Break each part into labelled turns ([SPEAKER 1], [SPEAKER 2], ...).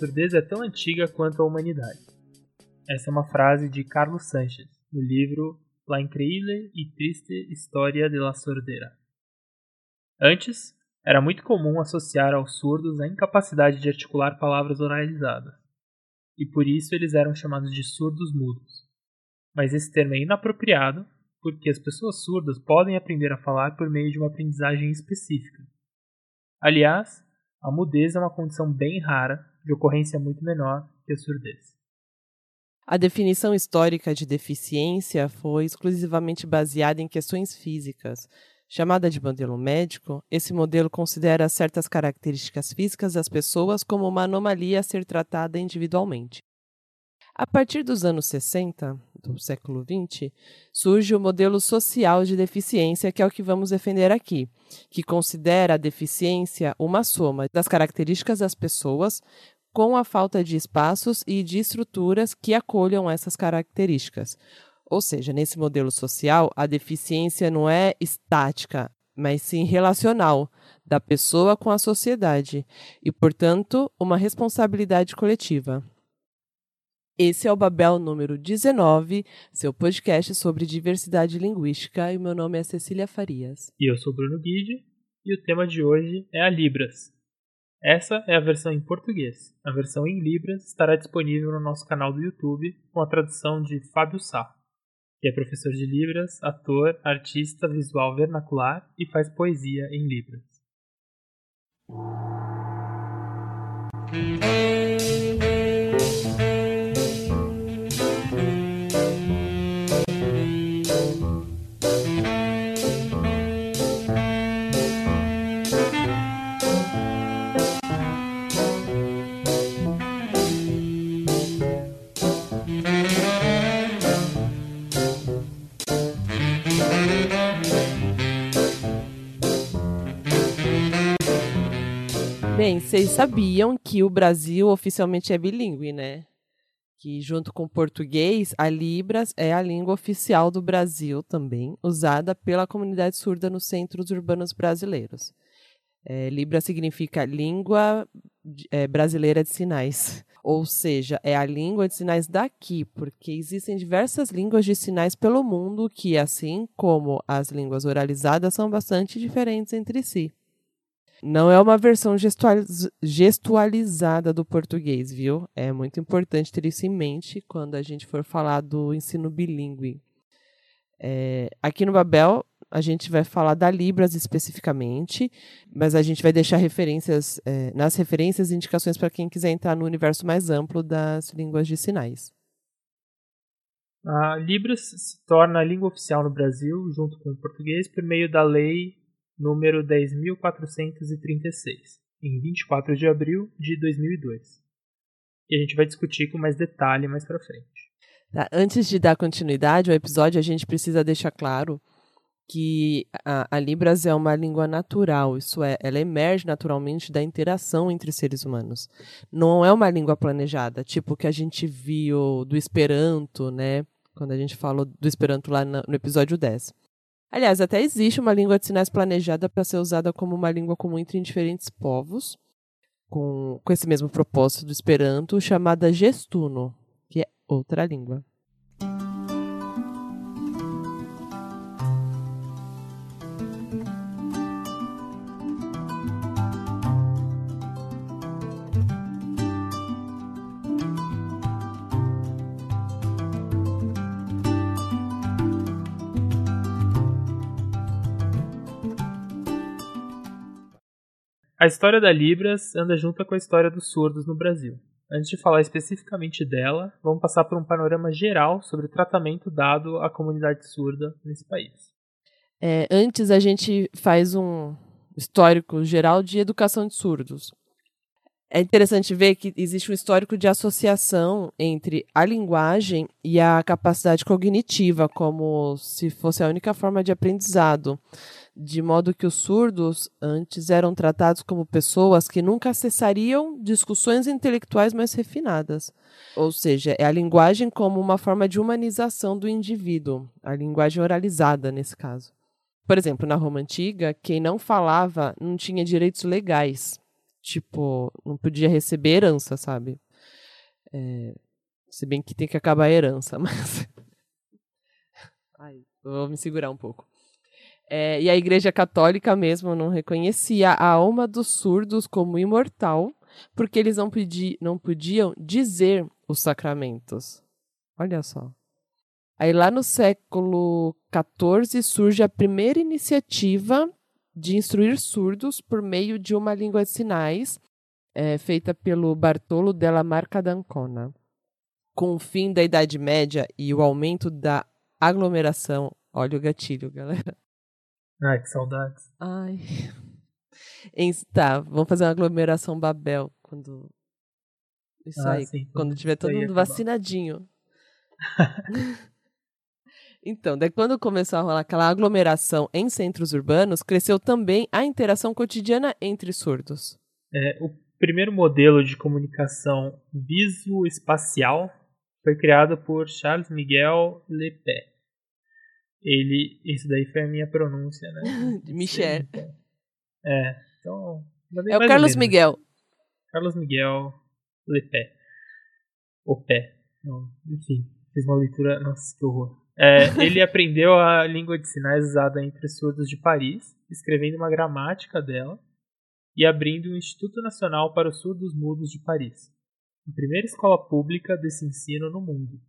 [SPEAKER 1] surdez é tão antiga quanto a humanidade. Essa é uma frase de Carlos Sanches, no livro La increíble e triste história de la sordera. Antes, era muito comum associar aos surdos a incapacidade de articular palavras oralizadas, e por isso eles eram chamados de surdos mudos. Mas esse termo é inapropriado porque as pessoas surdas podem aprender a falar por meio de uma aprendizagem específica. Aliás, a mudez é uma condição bem rara, de ocorrência muito menor que a surdez.
[SPEAKER 2] A definição histórica de deficiência foi exclusivamente baseada em questões físicas. Chamada de modelo médico, esse modelo considera certas características físicas das pessoas como uma anomalia a ser tratada individualmente. A partir dos anos 60 do século XX, surge o modelo social de deficiência, que é o que vamos defender aqui, que considera a deficiência uma soma das características das pessoas com a falta de espaços e de estruturas que acolham essas características. Ou seja, nesse modelo social, a deficiência não é estática, mas sim relacional, da pessoa com a sociedade, e, portanto, uma responsabilidade coletiva. Esse é o Babel número 19, seu podcast sobre diversidade linguística, e meu nome é Cecília Farias.
[SPEAKER 1] E eu sou Bruno Guide, e o tema de hoje é a Libras. Essa é a versão em português. A versão em Libras estará disponível no nosso canal do YouTube com a tradução de Fábio Sá, que é professor de Libras, ator, artista visual vernacular e faz poesia em Libras.
[SPEAKER 2] Vocês sabiam que o Brasil oficialmente é bilíngue, né? Que junto com o português, a Libras é a língua oficial do Brasil também, usada pela comunidade surda nos centros urbanos brasileiros. É, Libra significa língua é, brasileira de sinais, ou seja, é a língua de sinais daqui, porque existem diversas línguas de sinais pelo mundo que, assim como as línguas oralizadas, são bastante diferentes entre si. Não é uma versão gestualizada do português, viu? É muito importante ter isso em mente quando a gente for falar do ensino bilíngue. É, aqui no Babel, a gente vai falar da Libras especificamente, mas a gente vai deixar referências, é, nas referências indicações para quem quiser entrar no universo mais amplo das línguas de sinais.
[SPEAKER 1] A Libras se torna a língua oficial no Brasil, junto com o português, por meio da Lei número 10.436, em 24 de abril de 2002. E a gente vai discutir com mais detalhe mais para frente.
[SPEAKER 2] Tá, antes de dar continuidade ao episódio, a gente precisa deixar claro que a, a, Libras é uma língua natural, isso é, ela emerge naturalmente da interação entre seres humanos. Não é uma língua planejada, tipo que a gente viu do Esperanto, né? Quando a gente falou do Esperanto lá no, no episódio 10. Aliás, até existe uma língua de sinais planejada para ser usada como uma língua comum entre diferentes povos, com, com esse mesmo propósito do Esperanto, chamada gestuno, que é outra língua.
[SPEAKER 1] A história da Libras anda junto com a história dos surdos no Brasil. Antes de falar especificamente dela, vamos passar por um panorama geral sobre o tratamento dado à comunidade surda nesse país.
[SPEAKER 2] É, antes, a gente faz um histórico geral de educação de surdos. É interessante ver que existe um histórico de associação entre a linguagem e a capacidade cognitiva, como se fosse a única forma de aprendizado de modo que os surdos antes eram tratados como pessoas que nunca acessariam discussões intelectuais mais refinadas. Ou seja, é a linguagem como uma forma de humanização do indivíduo, a linguagem oralizada nesse caso. Por exemplo, na Roma antiga, quem não falava não tinha direitos legais. tipo, não podia receber herança, sabe? É, se bem que tem que acabar a herança, mas. Ai, vou me segurar um pouco. É, e a Igreja Católica mesmo não reconhecia a alma dos surdos como imortal, porque eles não, pedi, não podiam dizer os sacramentos. Olha só. Aí lá no século XIV surge a primeira iniciativa de instruir surdos por meio de uma língua de sinais é, feita pelo Bartolo della Marca d'Ancona. Com o fim da Idade Média e o aumento da aglomeração. Olha o gatilho, galera.
[SPEAKER 1] Ai, que saudades.
[SPEAKER 2] Ai. Em, tá, vamos fazer uma aglomeração Babel quando. Isso ah, aí, sim, quando tiver todo mundo vacinadinho. Então, daí quando começou a rolar aquela aglomeração em centros urbanos, cresceu também a interação cotidiana entre surdos.
[SPEAKER 1] É, o primeiro modelo de comunicação visoespacial foi criado por Charles Miguel Lepé. Ele, isso daí foi a minha pronúncia, né?
[SPEAKER 2] Michel.
[SPEAKER 1] É, então.
[SPEAKER 2] É o Carlos Miguel.
[SPEAKER 1] Carlos Miguel Lepé. O pé. Não, enfim, fiz uma leitura. Nossa, que horror. É, ele aprendeu a língua de sinais usada entre surdos de Paris, escrevendo uma gramática dela e abrindo o Instituto Nacional para os Surdos Mudos de Paris, a primeira escola pública desse ensino no mundo.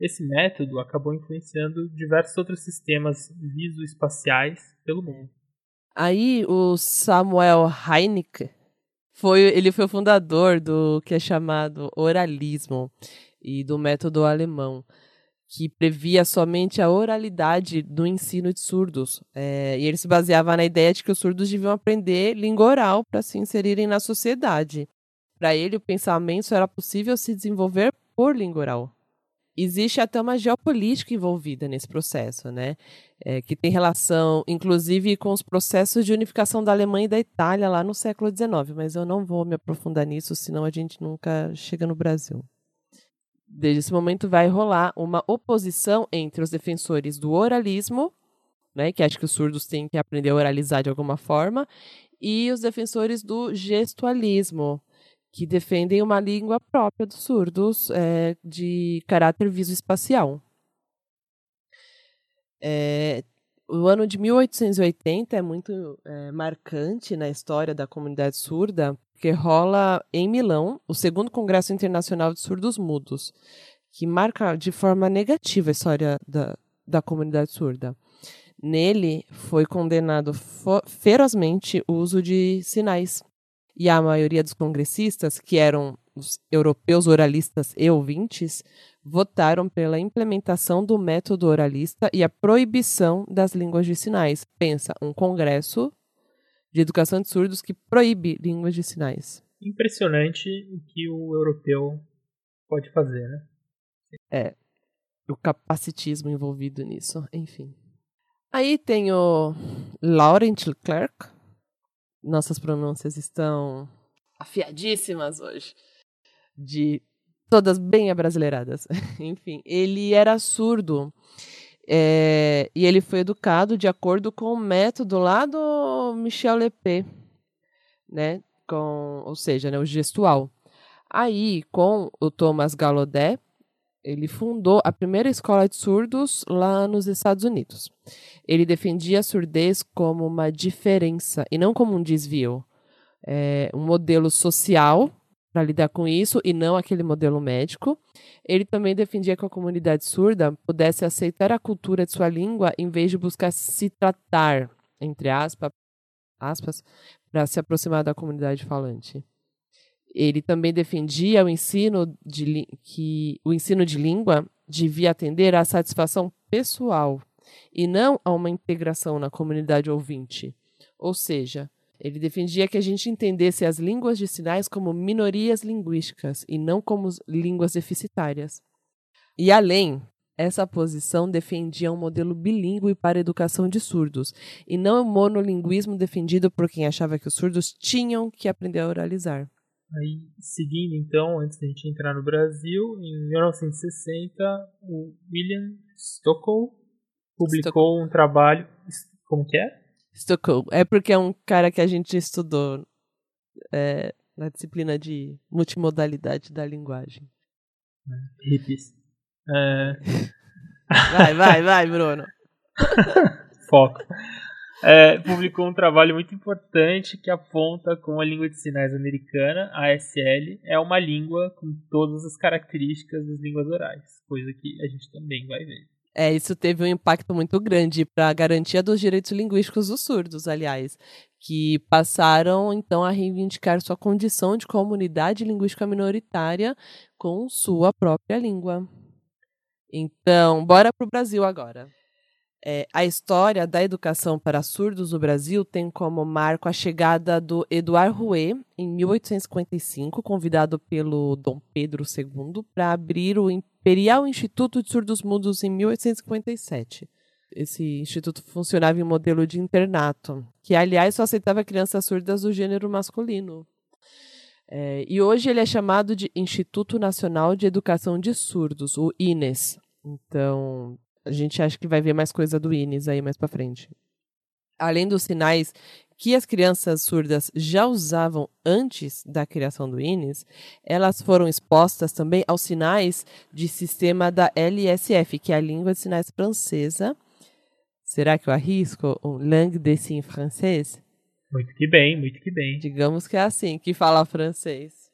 [SPEAKER 1] Esse método acabou influenciando diversos outros sistemas visoespaciais pelo mundo.
[SPEAKER 2] Aí o Samuel Heinecke foi, ele foi o fundador do que é chamado oralismo e do método alemão que previa somente a oralidade do ensino de surdos. É, e ele se baseava na ideia de que os surdos deviam aprender língua oral para se inserirem na sociedade. Para ele, o pensamento era possível se desenvolver por língua oral. Existe até uma geopolítica envolvida nesse processo, né? É, que tem relação, inclusive, com os processos de unificação da Alemanha e da Itália lá no século XIX. Mas eu não vou me aprofundar nisso, senão a gente nunca chega no Brasil desde esse momento vai rolar uma oposição entre os defensores do oralismo, né, que acho que os surdos têm que aprender a oralizar de alguma forma, e os defensores do gestualismo, que defendem uma língua própria dos surdos é, de caráter visoespacial. É, o ano de 1880 é muito é, marcante na história da comunidade surda, porque rola em Milão o segundo Congresso Internacional de Surdos Mudos, que marca de forma negativa a história da, da comunidade surda. Nele foi condenado ferozmente o uso de sinais. E a maioria dos congressistas, que eram os europeus oralistas e ouvintes, votaram pela implementação do método oralista e a proibição das línguas de sinais. Pensa, um congresso de educação de surdos que proíbe línguas de sinais.
[SPEAKER 1] Impressionante o que o europeu pode fazer, né?
[SPEAKER 2] É, o capacitismo envolvido nisso, enfim. Aí tem o Laurent Leclerc. Nossas pronúncias estão afiadíssimas hoje. De todas bem abrasileiradas. enfim, ele era surdo é, e ele foi educado de acordo com o método lá do Michel Lepé, né? Com, ou seja, né, o gestual. Aí, com o Thomas Gallaudet, ele fundou a primeira escola de surdos lá nos Estados Unidos. Ele defendia a surdez como uma diferença e não como um desvio. É, um modelo social para lidar com isso e não aquele modelo médico. Ele também defendia que a comunidade surda pudesse aceitar a cultura de sua língua em vez de buscar se tratar, entre aspas, aspas para se aproximar da comunidade falante. Ele também defendia o ensino de que o ensino de língua devia atender à satisfação pessoal e não a uma integração na comunidade ouvinte. Ou seja, ele defendia que a gente entendesse as línguas de sinais como minorias linguísticas e não como línguas deficitárias. E além, essa posição defendia um modelo bilíngue para a educação de surdos, e não o monolinguismo defendido por quem achava que os surdos tinham que aprender a oralizar.
[SPEAKER 1] Aí, seguindo então, antes da gente entrar no Brasil, em 1960, o William Stockow publicou um trabalho. Como que é?
[SPEAKER 2] Stockholm. É porque é um cara que a gente estudou é, na disciplina de multimodalidade da linguagem.
[SPEAKER 1] Hippies. É...
[SPEAKER 2] Vai, vai, vai, Bruno.
[SPEAKER 1] Foco. É, publicou um trabalho muito importante que aponta como a língua de sinais americana, a ASL, é uma língua com todas as características das línguas orais, coisa que a gente também vai ver.
[SPEAKER 2] É, isso teve um impacto muito grande para a garantia dos direitos linguísticos dos surdos, aliás, que passaram então a reivindicar sua condição de comunidade linguística minoritária com sua própria língua. Então, bora para o Brasil agora. É, a história da educação para surdos no Brasil tem como marco a chegada do Eduard Rouet, em 1855, convidado pelo Dom Pedro II para abrir o Imperial Instituto de Surdos Mudos em 1857. Esse instituto funcionava em modelo de internato, que, aliás, só aceitava crianças surdas do gênero masculino. É, e hoje ele é chamado de Instituto Nacional de Educação de Surdos, o INES. Então, a gente acha que vai ver mais coisa do INES aí mais para frente. Além dos sinais que as crianças surdas já usavam antes da criação do INES, elas foram expostas também aos sinais de sistema da LSF, que é a língua de sinais francesa. Será que eu arrisco um langue des signes francês?
[SPEAKER 1] Muito que bem, muito que bem.
[SPEAKER 2] Digamos que é assim que fala francês.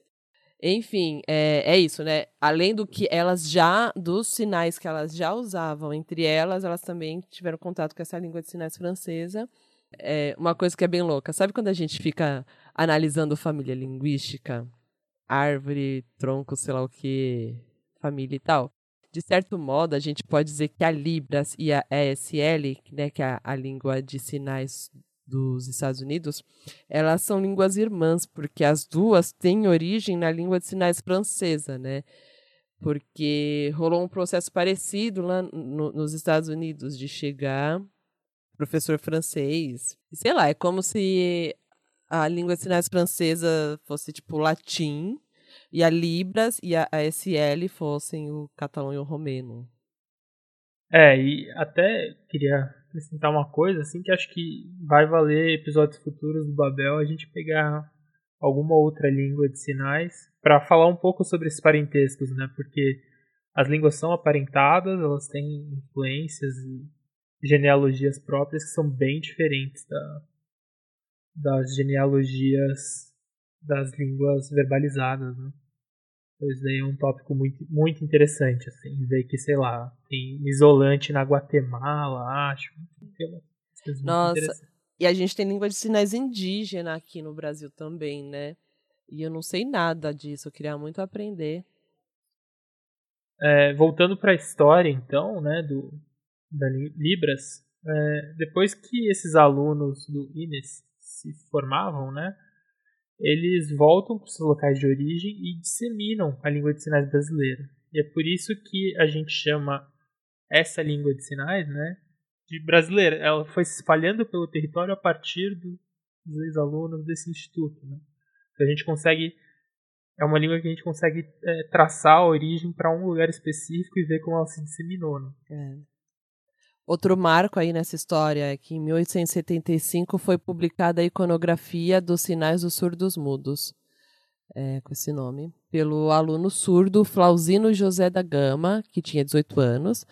[SPEAKER 2] Enfim, é, é isso, né? Além do que elas já, dos sinais que elas já usavam entre elas, elas também tiveram contato com essa língua de sinais francesa. É uma coisa que é bem louca. Sabe quando a gente fica analisando família linguística? Árvore, tronco, sei lá o que, família e tal. De certo modo, a gente pode dizer que a Libras e a ESL, né, que é a, a língua de sinais dos Estados Unidos, elas são línguas irmãs, porque as duas têm origem na língua de sinais francesa, né? Porque rolou um processo parecido lá no, nos Estados Unidos de chegar professor francês. Sei lá, é como se a língua de sinais francesa fosse tipo latim e a Libras e a ASL fossem o catalão e o romeno.
[SPEAKER 1] É, e até queria acrescentar uma coisa, assim, que acho que vai valer episódios futuros do Babel a gente pegar alguma outra língua de sinais para falar um pouco sobre esses parentescos, né? Porque as línguas são aparentadas, elas têm influências e genealogias próprias que são bem diferentes da, das genealogias das línguas verbalizadas, né? Isso daí é um tópico muito, muito interessante, assim, ver que, sei lá, tem isolante na Guatemala, acho.
[SPEAKER 2] Nossa, e a gente tem língua de sinais indígena aqui no Brasil também, né? E eu não sei nada disso, eu queria muito aprender.
[SPEAKER 1] É, voltando para a história, então, né, do, da Libras, é, depois que esses alunos do INES se formavam, né, eles voltam para os seus locais de origem e disseminam a língua de sinais brasileira. E é por isso que a gente chama essa língua de sinais, né, de brasileira. Ela foi se espalhando pelo território a partir do, dos ex-alunos desse instituto, né. Então a gente consegue é uma língua que a gente consegue é, traçar a origem para um lugar específico e ver como ela se disseminou. Né? É.
[SPEAKER 2] Outro marco aí nessa história é que em 1875 foi publicada a iconografia dos sinais dos surdos mudos, é, com esse nome, pelo aluno surdo Flausino José da Gama, que tinha 18 anos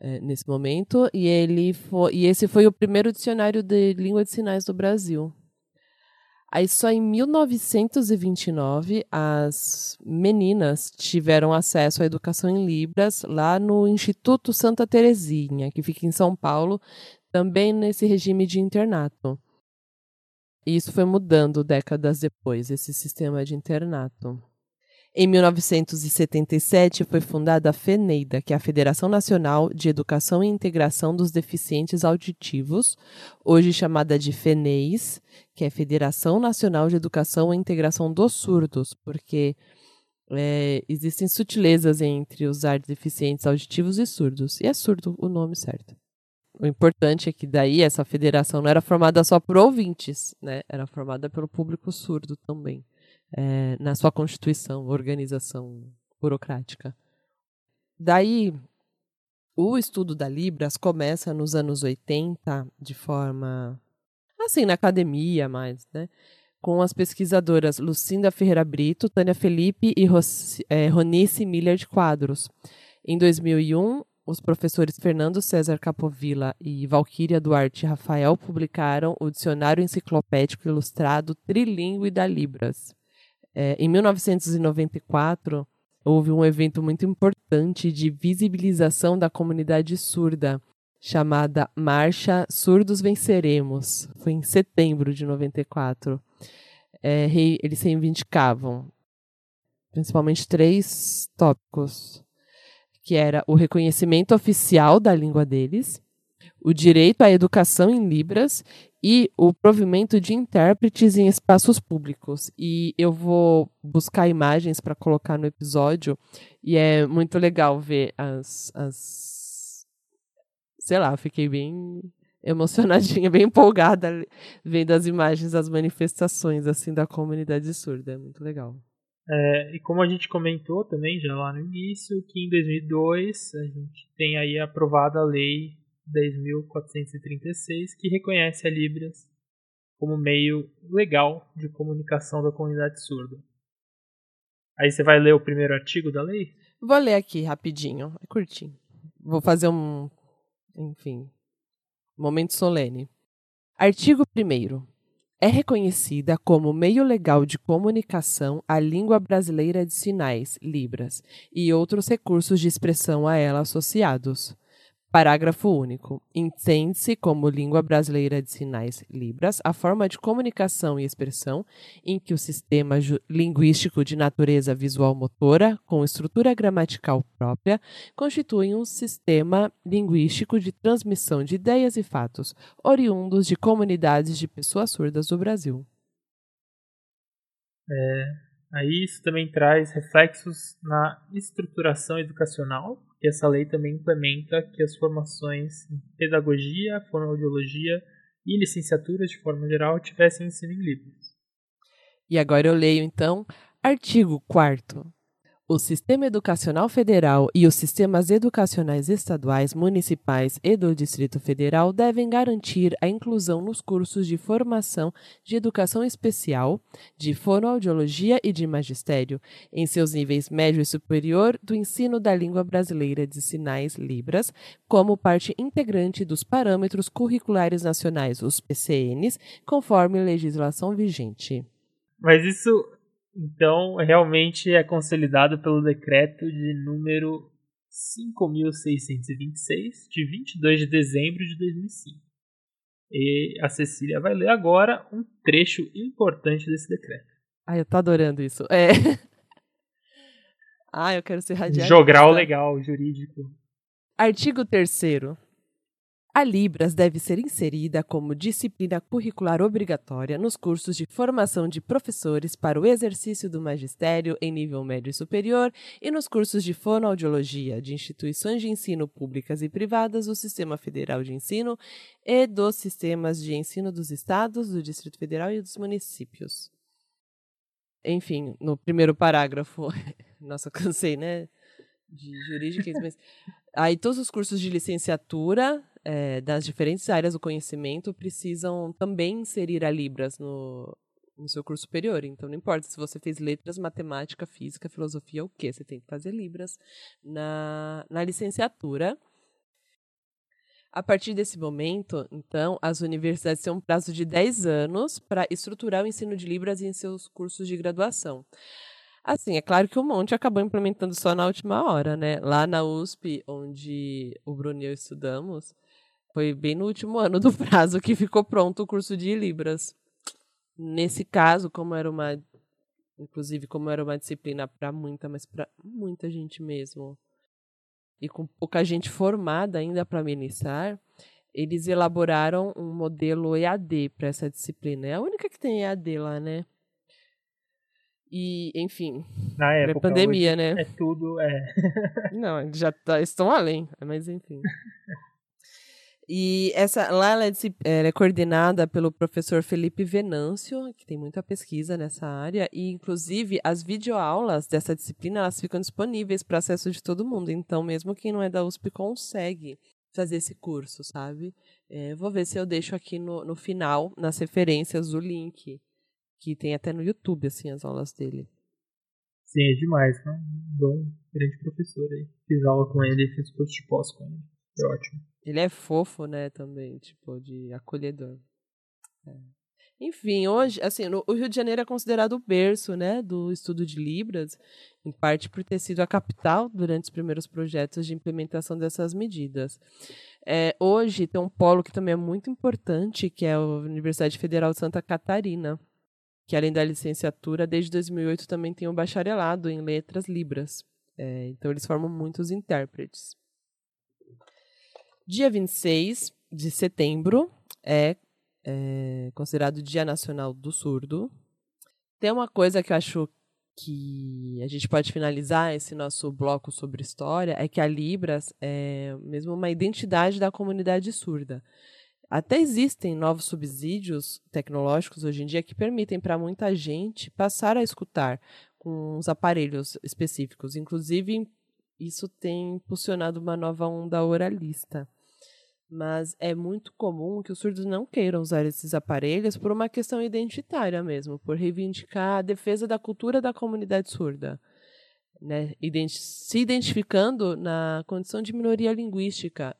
[SPEAKER 2] é, nesse momento, e, ele foi, e esse foi o primeiro dicionário de língua de sinais do Brasil. Aí só em 1929 as meninas tiveram acesso à educação em Libras lá no Instituto Santa Terezinha, que fica em São Paulo, também nesse regime de internato. E isso foi mudando décadas depois, esse sistema de internato. Em 1977 foi fundada a FENEIDA, que é a Federação Nacional de Educação e Integração dos Deficientes Auditivos, hoje chamada de FENEIS, que é Federação Nacional de Educação e Integração dos Surdos, porque é, existem sutilezas entre usar deficientes auditivos e surdos, e é surdo o nome certo. O importante é que daí essa federação não era formada só por ouvintes, né? Era formada pelo público surdo também é, na sua constituição, organização burocrática. Daí, o estudo da Libras começa nos anos 80 de forma assim na academia mais, né? com as pesquisadoras Lucinda Ferreira Brito, Tânia Felipe e é, Ronice Miller de Quadros. Em 2001, os professores Fernando César Capovilla e Valquíria Duarte Rafael publicaram o Dicionário Enciclopédico Ilustrado Trilingue da Libras. É, em 1994, houve um evento muito importante de visibilização da comunidade surda, chamada Marcha Surdos Venceremos. Foi em setembro de 94. É, eles reivindicavam principalmente três tópicos, que era o reconhecimento oficial da língua deles, o direito à educação em Libras e o provimento de intérpretes em espaços públicos. E eu vou buscar imagens para colocar no episódio, e é muito legal ver as, as. Sei lá, fiquei bem emocionadinha, bem empolgada vendo as imagens das manifestações assim da comunidade surda. É muito legal.
[SPEAKER 1] É, e como a gente comentou também já lá no início, que em 2002 a gente tem aí aprovada a lei 10.436, que reconhece a Libras como meio legal de comunicação da comunidade surda. Aí você vai ler o primeiro artigo da lei?
[SPEAKER 2] Vou ler aqui rapidinho, é curtinho. Vou fazer um, enfim, momento solene. Artigo 1 é reconhecida como meio legal de comunicação a língua brasileira de sinais, Libras, e outros recursos de expressão a ela associados. Parágrafo único. Entende-se como língua brasileira de sinais Libras a forma de comunicação e expressão em que o sistema linguístico de natureza visual-motora, com estrutura gramatical própria, constitui um sistema linguístico de transmissão de ideias e fatos, oriundos de comunidades de pessoas surdas do Brasil.
[SPEAKER 1] É, aí isso também traz reflexos na estruturação educacional que essa lei também implementa que as formações em pedagogia, fonoaudiologia e licenciaturas de forma geral tivessem ensino em Libras.
[SPEAKER 2] E agora eu leio então artigo 4 o Sistema Educacional Federal e os sistemas educacionais estaduais, municipais e do Distrito Federal devem garantir a inclusão nos cursos de formação de educação especial, de fonoaudiologia e de magistério, em seus níveis médio e superior, do ensino da língua brasileira de sinais Libras, como parte integrante dos parâmetros curriculares nacionais, os PCNs, conforme legislação vigente.
[SPEAKER 1] Mas isso então, realmente é consolidado pelo decreto de número 5.626, de 22 de dezembro de 2005. E a Cecília vai ler agora um trecho importante desse decreto.
[SPEAKER 2] Ai, eu tô adorando isso. É. ah, eu quero ser radialista.
[SPEAKER 1] Jogral legal, jurídico.
[SPEAKER 2] Artigo 3 a Libras deve ser inserida como disciplina curricular obrigatória nos cursos de formação de professores para o exercício do magistério em nível médio e superior e nos cursos de fonoaudiologia de instituições de ensino públicas e privadas do Sistema Federal de Ensino e dos sistemas de ensino dos estados, do Distrito Federal e dos municípios. Enfim, no primeiro parágrafo, nossa, cansei, né? De jurídica, mas aí todos os cursos de licenciatura é, das diferentes áreas do conhecimento precisam também inserir a Libras no, no seu curso superior. Então, não importa se você fez letras, matemática, física, filosofia, o que, você tem que fazer Libras na, na licenciatura. A partir desse momento, então, as universidades têm um prazo de 10 anos para estruturar o ensino de Libras em seus cursos de graduação. Assim, é claro que o Monte acabou implementando só na última hora, né? Lá na USP, onde o Bruno e eu estudamos, foi bem no último ano do prazo que ficou pronto o curso de Libras. Nesse caso, como era uma. Inclusive, como era uma disciplina para muita, mas para muita gente mesmo, e com pouca gente formada ainda para ministrar, eles elaboraram um modelo EAD para essa disciplina. É a única que tem EAD lá, né? E, enfim.
[SPEAKER 1] Na época.
[SPEAKER 2] pandemia, né?
[SPEAKER 1] É tudo, é.
[SPEAKER 2] Não, já tá, estão além, mas enfim. E essa lá ela é, ela é, coordenada pelo professor Felipe Venâncio, que tem muita pesquisa nessa área, e inclusive as videoaulas dessa disciplina elas ficam disponíveis para acesso de todo mundo. Então, mesmo quem não é da USP consegue fazer esse curso, sabe? É, vou ver se eu deixo aqui no, no final, nas referências, o link que tem até no YouTube, assim, as aulas dele.
[SPEAKER 1] Sim, é demais. Né? Um bom, grande professor aí. Fiz aula com ele, fiz curso de pós com ele. É ótimo.
[SPEAKER 2] Ele é fofo, né, também, tipo, de acolhedor. É. Enfim, hoje, assim, no, o Rio de Janeiro é considerado o berço, né, do estudo de Libras, em parte por ter sido a capital durante os primeiros projetos de implementação dessas medidas. É, hoje tem um polo que também é muito importante, que é a Universidade Federal de Santa Catarina, que além da licenciatura, desde 2008 também tem um bacharelado em letras libras. É, então eles formam muitos intérpretes. Dia 26 de setembro é, é considerado Dia Nacional do Surdo. Tem uma coisa que eu acho que a gente pode finalizar esse nosso bloco sobre história é que a Libras é mesmo uma identidade da comunidade surda. Até existem novos subsídios tecnológicos hoje em dia que permitem para muita gente passar a escutar com os aparelhos específicos. Inclusive, isso tem impulsionado uma nova onda oralista. Mas é muito comum que os surdos não queiram usar esses aparelhos por uma questão identitária mesmo, por reivindicar a defesa da cultura da comunidade surda. Né? se identificando na condição de minoria linguística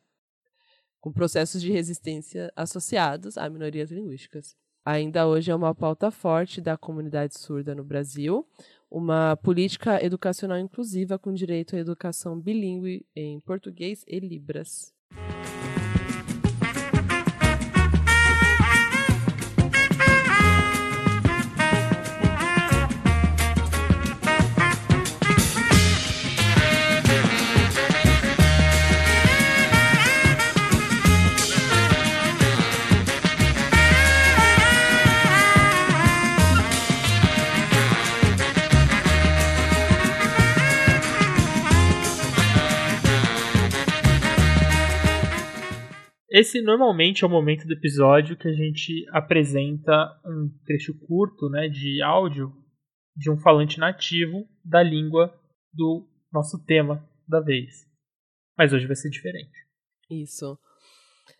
[SPEAKER 2] com processos de resistência associados a minorias linguísticas. Ainda hoje é uma pauta forte da comunidade surda no Brasil, uma política educacional inclusiva com direito à educação bilíngue em português e libras.
[SPEAKER 1] Esse normalmente é o momento do episódio que a gente apresenta um trecho curto né, de áudio de um falante nativo da língua do nosso tema da vez. Mas hoje vai ser diferente.
[SPEAKER 2] Isso.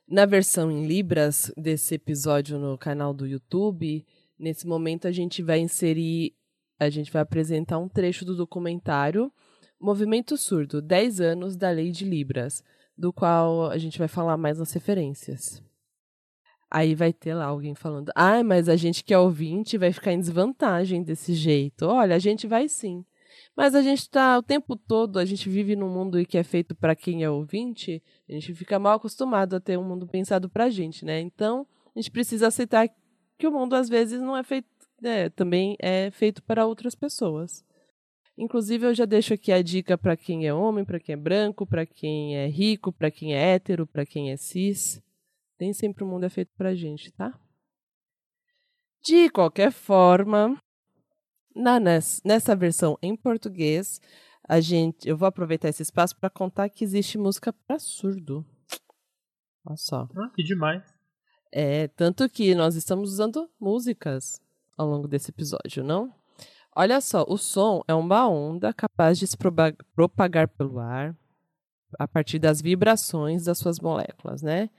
[SPEAKER 2] Na versão em Libras desse episódio no canal do YouTube, nesse momento a gente vai inserir, a gente vai apresentar um trecho do documentário Movimento Surdo 10 anos da Lei de Libras do qual a gente vai falar mais nas referências. Aí vai ter lá alguém falando: ah, mas a gente que é ouvinte vai ficar em desvantagem desse jeito. Olha, a gente vai sim. Mas a gente está o tempo todo, a gente vive num mundo que é feito para quem é ouvinte, a gente fica mal acostumado a ter um mundo pensado para a gente, né? Então, a gente precisa aceitar que o mundo às vezes não é feito, é, também é feito para outras pessoas. Inclusive, eu já deixo aqui a dica para quem é homem, para quem é branco, para quem é rico, para quem é hétero, para quem é cis. Nem sempre o mundo é feito para gente, tá? De qualquer forma, na, nessa versão em português, a gente, eu vou aproveitar esse espaço para contar que existe música para surdo. Olha só.
[SPEAKER 1] Ah, que demais.
[SPEAKER 2] É, tanto que nós estamos usando músicas ao longo desse episódio, não? Olha só, o som é uma onda capaz de se propagar pelo ar a partir das vibrações das suas moléculas, né?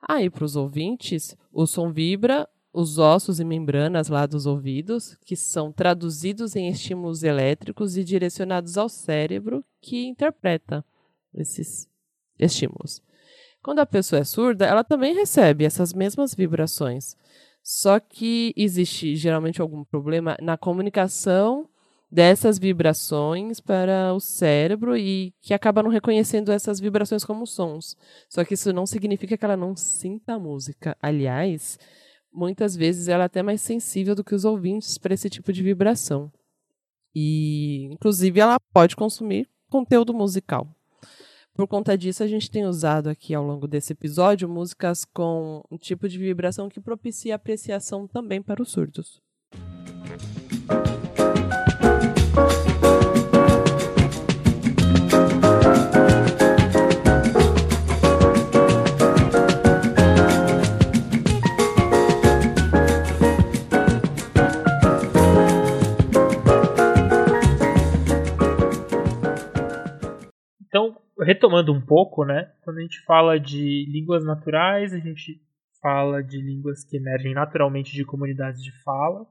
[SPEAKER 2] Aí, para os ouvintes, o som vibra os ossos e membranas lá dos ouvidos, que são traduzidos em estímulos elétricos e direcionados ao cérebro, que interpreta esses estímulos. Quando a pessoa é surda, ela também recebe essas mesmas vibrações. Só que existe geralmente algum problema na comunicação dessas vibrações para o cérebro e que acaba não reconhecendo essas vibrações como sons. Só que isso não significa que ela não sinta a música. Aliás, muitas vezes ela é até mais sensível do que os ouvintes para esse tipo de vibração. E, inclusive, ela pode consumir conteúdo musical. Por conta disso, a gente tem usado aqui ao longo desse episódio músicas com um tipo de vibração que propicia apreciação também para os surdos.
[SPEAKER 1] Retomando um pouco, né? Quando a gente fala de línguas naturais, a gente fala de línguas que emergem naturalmente de comunidades de fala.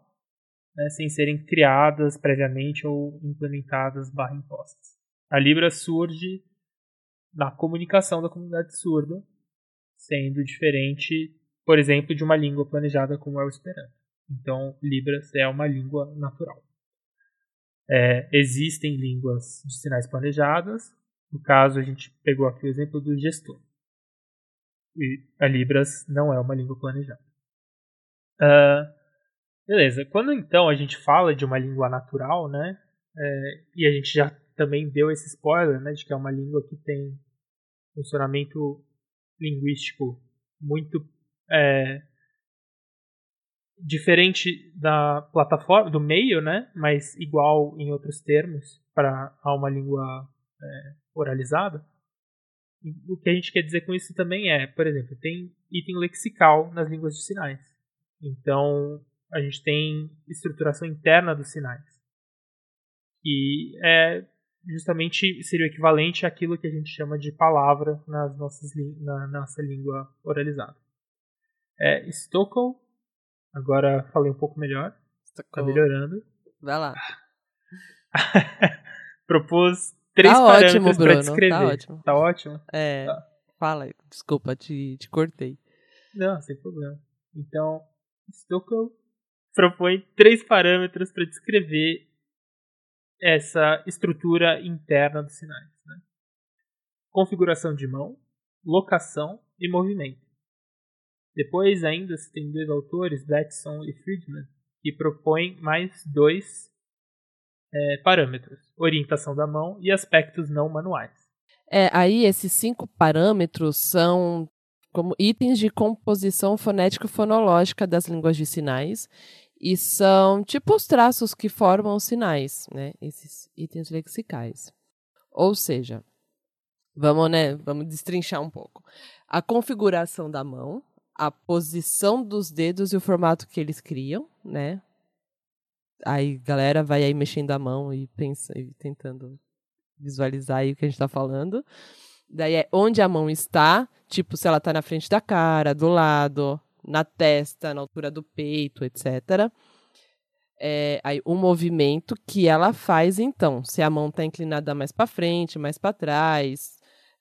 [SPEAKER 1] né, sem serem criadas previamente ou implementadas barra impostas. A Libra surge na comunicação da comunidade surda, sendo diferente, por exemplo, de uma língua planejada como é o Esperanto. Então, Libras é uma língua natural. É, existem línguas de sinais planejadas. No caso, a gente pegou aqui o exemplo do gestor. E a Libras não é uma língua planejada. Uh, beleza. Quando então a gente fala de uma língua natural, né? É, e a gente já também deu esse spoiler, né, de que é uma língua que tem funcionamento linguístico muito é, diferente da plataforma, do meio, né? Mas igual em outros termos para a uma língua é, oralizada. O que a gente quer dizer com isso também é, por exemplo, tem item lexical nas línguas de sinais. Então, a gente tem estruturação interna dos sinais. E é justamente seria o equivalente àquilo que a gente chama de palavra nas nossas, na nossa língua oralizada. É, Stockel, agora falei um pouco melhor, está melhorando.
[SPEAKER 2] Vai lá.
[SPEAKER 1] Propôs três tá parâmetros para descrever. Tá
[SPEAKER 2] ótimo.
[SPEAKER 1] Tá ótimo?
[SPEAKER 2] É. Tá. Fala, desculpa, te, te cortei.
[SPEAKER 1] Não, sem problema. Então, Stockel propõe três parâmetros para descrever essa estrutura interna dos sinais. Né? Configuração de mão, locação e movimento. Depois ainda se tem dois autores, Batson e Friedman, que propõem mais dois é, parâmetros: orientação da mão e aspectos não manuais.
[SPEAKER 2] É, aí esses cinco parâmetros são como itens de composição fonético-fonológica das línguas de sinais e são tipo os traços que formam os sinais, né? Esses itens lexicais. Ou seja, vamos, né, vamos destrinchar um pouco. A configuração da mão, a posição dos dedos e o formato que eles criam, né? Aí galera vai aí mexendo a mão e pensa e tentando visualizar aí o que a gente está falando. Daí é onde a mão está, tipo se ela está na frente da cara, do lado, na testa, na altura do peito, etc. É, aí, o movimento que ela faz, então, se a mão está inclinada mais para frente, mais para trás,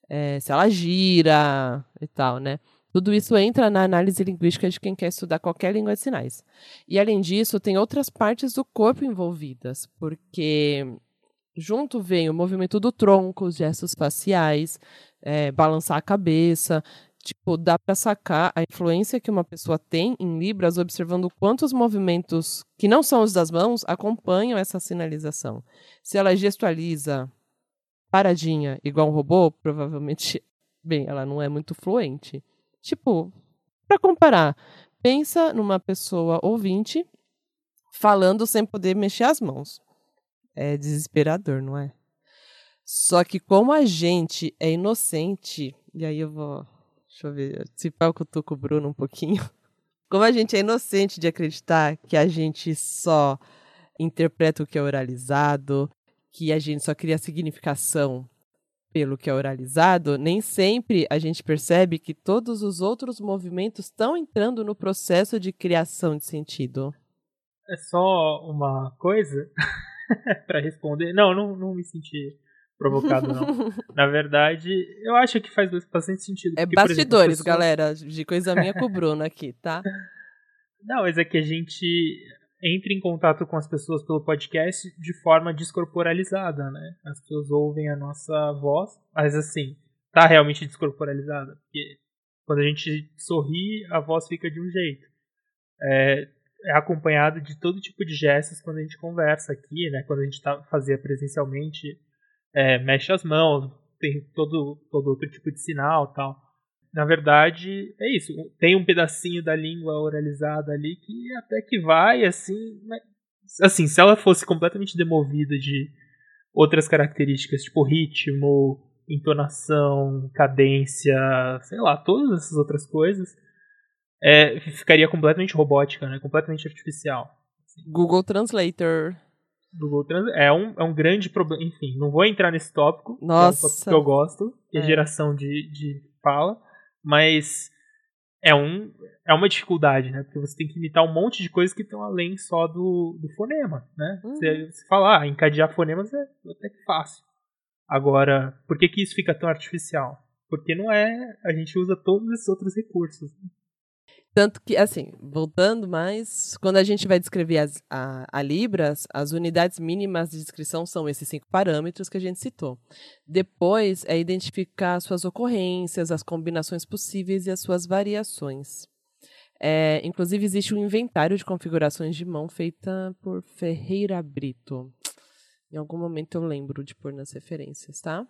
[SPEAKER 2] é, se ela gira e tal, né? Tudo isso entra na análise linguística de quem quer estudar qualquer língua de sinais. E, além disso, tem outras partes do corpo envolvidas, porque junto vem o movimento do tronco, os gestos faciais, é, balançar a cabeça, tipo, dá para sacar a influência que uma pessoa tem em Libras observando quantos movimentos que não são os das mãos acompanham essa sinalização. Se ela gestualiza paradinha, igual um robô, provavelmente, bem, ela não é muito fluente. Tipo, para comparar, pensa numa pessoa ouvinte falando sem poder mexer as mãos. É desesperador, não é? Só que como a gente é inocente, e aí eu vou Deixa eu ver. Se pá, eu cutuco o Bruno um pouquinho. Como a gente é inocente de acreditar que a gente só interpreta o que é oralizado, que a gente só cria significação pelo que é oralizado, nem sempre a gente percebe que todos os outros movimentos estão entrando no processo de criação de sentido.
[SPEAKER 1] É só uma coisa para responder. Não, não, não me senti provocado, não. Na verdade, eu acho que faz bastante sentido.
[SPEAKER 2] É porque, bastidores, exemplo, pessoas... galera, de coisa minha com o Bruno aqui, tá?
[SPEAKER 1] Não, mas é que a gente entra em contato com as pessoas pelo podcast de forma descorporalizada, né? As pessoas ouvem a nossa voz, mas assim, tá realmente descorporalizada, porque quando a gente sorri, a voz fica de um jeito. É, é acompanhado de todo tipo de gestos quando a gente conversa aqui, né? Quando a gente tá, fazia presencialmente, é, mexe as mãos, tem todo, todo outro tipo de sinal tal. Na verdade, é isso. Tem um pedacinho da língua oralizada ali que até que vai, assim. Mas, assim, se ela fosse completamente demovida de outras características, tipo ritmo, entonação, cadência, sei lá, todas essas outras coisas, é, ficaria completamente robótica, né? completamente artificial.
[SPEAKER 2] Google Translator
[SPEAKER 1] Google Translate. É um, é um grande problema. Enfim, não vou entrar nesse tópico.
[SPEAKER 2] Nossa.
[SPEAKER 1] Que é um tópico que eu gosto, que é, é geração de, de fala. Mas é, um, é uma dificuldade, né? Porque você tem que imitar um monte de coisas que estão além só do, do fonema, né? Uhum. Você, você fala, ah, encadear fonemas é até que fácil. Agora, por que, que isso fica tão artificial? Porque não é. A gente usa todos esses outros recursos. Né?
[SPEAKER 2] Tanto que, assim, voltando mais, quando a gente vai descrever as, a, a, Libras, as unidades mínimas de descrição são esses cinco parâmetros que a gente citou. Depois é identificar as suas ocorrências, as combinações possíveis e as suas variações. É, inclusive, existe um inventário de configurações de mão feita por Ferreira Brito. Em algum momento eu lembro de pôr nas referências, tá?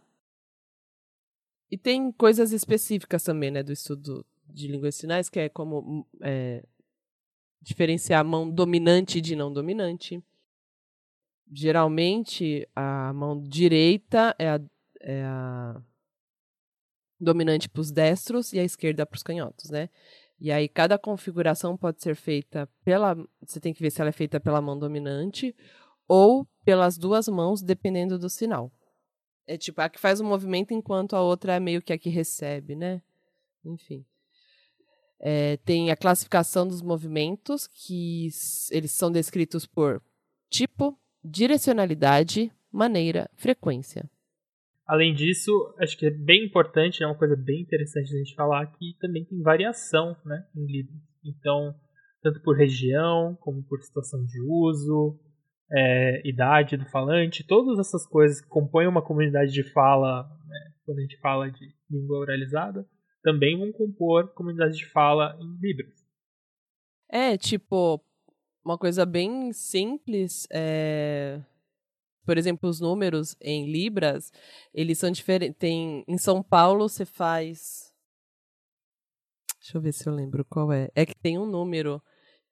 [SPEAKER 2] E tem coisas específicas também, né, do estudo de línguas de sinais, que é como hum, é, diferenciar a mão dominante de não dominante. Geralmente, a mão direita é a, é a dominante para os destros e a esquerda para os canhotos, né? E aí, cada configuração pode ser feita pela. Você tem que ver se ela é feita pela mão dominante ou pelas duas mãos, dependendo do sinal. É tipo, a que faz o movimento enquanto a outra é meio que a que recebe, né? Enfim. É, tem a classificação dos movimentos, que eles são descritos por tipo, direcionalidade, maneira, frequência.
[SPEAKER 1] Além disso, acho que é bem importante, é uma coisa bem interessante a gente falar, que também tem variação né, em Libras. Então, tanto por região, como por situação de uso, é, idade do falante, todas essas coisas que compõem uma comunidade de fala, né, quando a gente fala de língua oralizada, também vão compor comunidades de fala em Libras.
[SPEAKER 2] É, tipo, uma coisa bem simples é... Por exemplo, os números em Libras, eles são diferentes. Tem... Em São Paulo, você faz. Deixa eu ver se eu lembro qual é. É que tem um número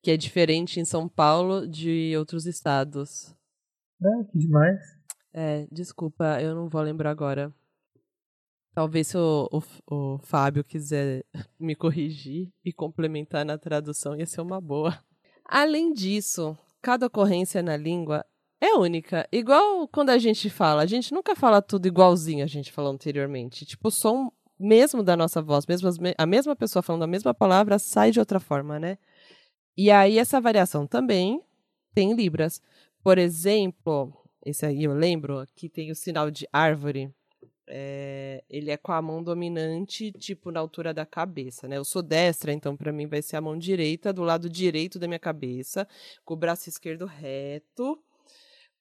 [SPEAKER 2] que é diferente em São Paulo de outros estados.
[SPEAKER 1] É, que demais.
[SPEAKER 2] É, desculpa, eu não vou lembrar agora. Talvez se o, o, o, Fábio quiser me corrigir e complementar na tradução, ia ser uma boa. Além disso, cada ocorrência na língua é única. Igual quando a gente fala, a gente nunca fala tudo igualzinho a gente falou anteriormente. Tipo, o som mesmo da nossa voz, mesmo a mesma pessoa falando a mesma palavra, sai de outra forma, né? E aí essa variação também tem libras. Por exemplo, esse aí eu lembro que tem o sinal de árvore. É, ele é com a mão dominante, tipo na altura da cabeça, né? Eu sou destra, então para mim vai ser a mão direita do lado direito da minha cabeça, com o braço esquerdo reto,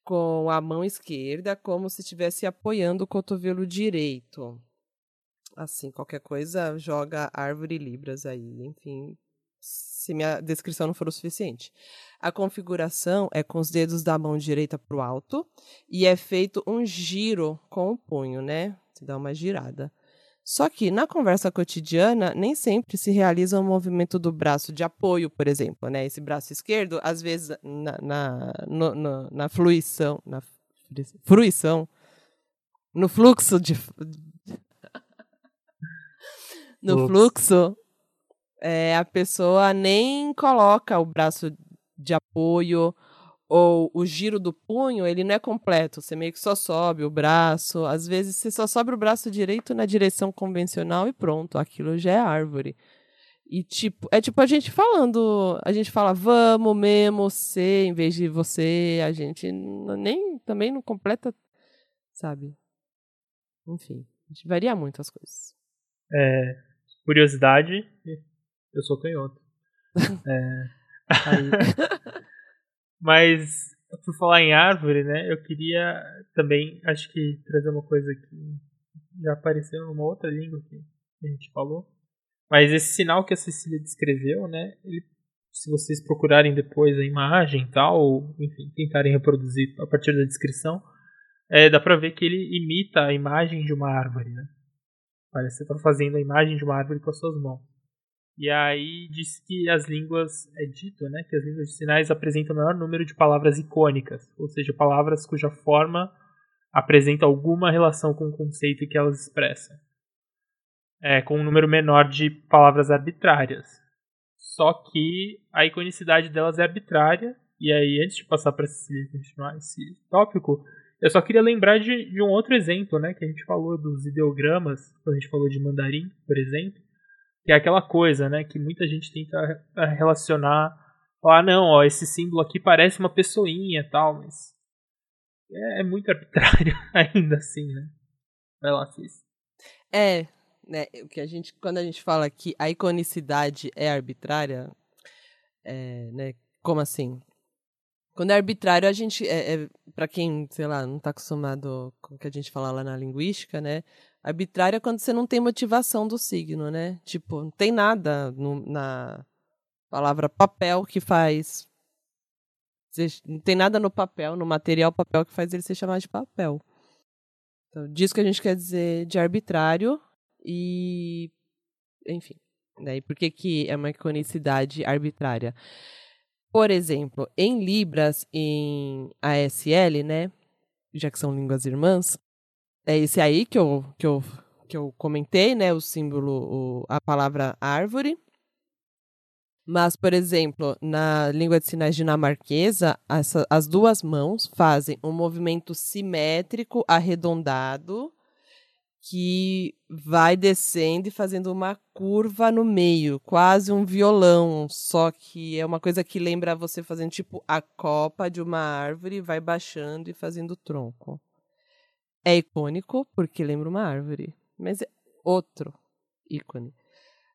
[SPEAKER 2] com a mão esquerda como se estivesse apoiando o cotovelo direito. Assim, qualquer coisa joga árvore libras aí, enfim, se minha descrição não for o suficiente. A configuração é com os dedos da mão direita para o alto e é feito um giro com o punho, né? Se dá uma girada. Só que na conversa cotidiana nem sempre se realiza um movimento do braço de apoio, por exemplo, né? Esse braço esquerdo, às vezes na, na, no, no, na fluição, na fruição, no fluxo de no fluxo é, a pessoa nem coloca o braço de apoio ou o giro do punho, ele não é completo. Você meio que só sobe o braço. Às vezes você só sobe o braço direito na direção convencional e pronto, aquilo já é árvore. E tipo, é tipo a gente falando, a gente fala vamos mesmo, você, em vez de você, a gente nem também não completa, sabe? Enfim, varia muito as coisas.
[SPEAKER 1] É, curiosidade, eu sou canhoto. é, aí... Mas, por falar em árvore, né, eu queria também, acho que trazer uma coisa que já apareceu numa outra língua que a gente falou. Mas esse sinal que a Cecília descreveu, né, ele, se vocês procurarem depois a imagem e tal, ou enfim, tentarem reproduzir a partir da descrição, é, dá pra ver que ele imita a imagem de uma árvore, né? Parece que você tá fazendo a imagem de uma árvore com as suas mãos. E aí diz que as línguas, é dito, né, que as línguas de sinais apresentam o maior número de palavras icônicas, ou seja, palavras cuja forma apresenta alguma relação com o conceito que elas expressam. É, com um número menor de palavras arbitrárias. Só que a iconicidade delas é arbitrária, e aí antes de passar para continuar esse tópico, eu só queria lembrar de, de um outro exemplo, né, que a gente falou dos ideogramas, quando a gente falou de mandarim, por exemplo, Que é aquela coisa, né, que muita gente tenta relacionar, ah, não, ó, esse símbolo aqui parece uma pessoinha tal, mas é, é, muito arbitrário ainda assim, né? Vai lá, Cis.
[SPEAKER 2] É, né, o que a gente, quando a gente fala que a iconicidade é arbitrária, é, né, como assim? Quando é arbitrário, a gente, é, é para quem, sei lá, não está acostumado com o que a gente fala lá na linguística, né? Arbitrário é quando você não tem motivação do signo, né? Tipo, não tem nada no, na palavra papel que faz. Não tem nada no papel, no material papel que faz ele ser chamado de papel. Então, disso que a gente quer dizer de arbitrário e. Enfim. Né? Por que, que é uma iconicidade arbitrária? Por exemplo, em Libras, em ASL, né? Já que são línguas irmãs, é esse aí que eu, que eu, que eu comentei, né? O símbolo, o, a palavra árvore. Mas, por exemplo, na língua de sinais dinamarquesa, essa, as duas mãos fazem um movimento simétrico, arredondado, que vai descendo e fazendo uma curva no meio, quase um violão, só que é uma coisa que lembra você fazendo tipo a copa de uma árvore, vai baixando e fazendo tronco. É icônico porque lembra uma árvore, mas é outro ícone.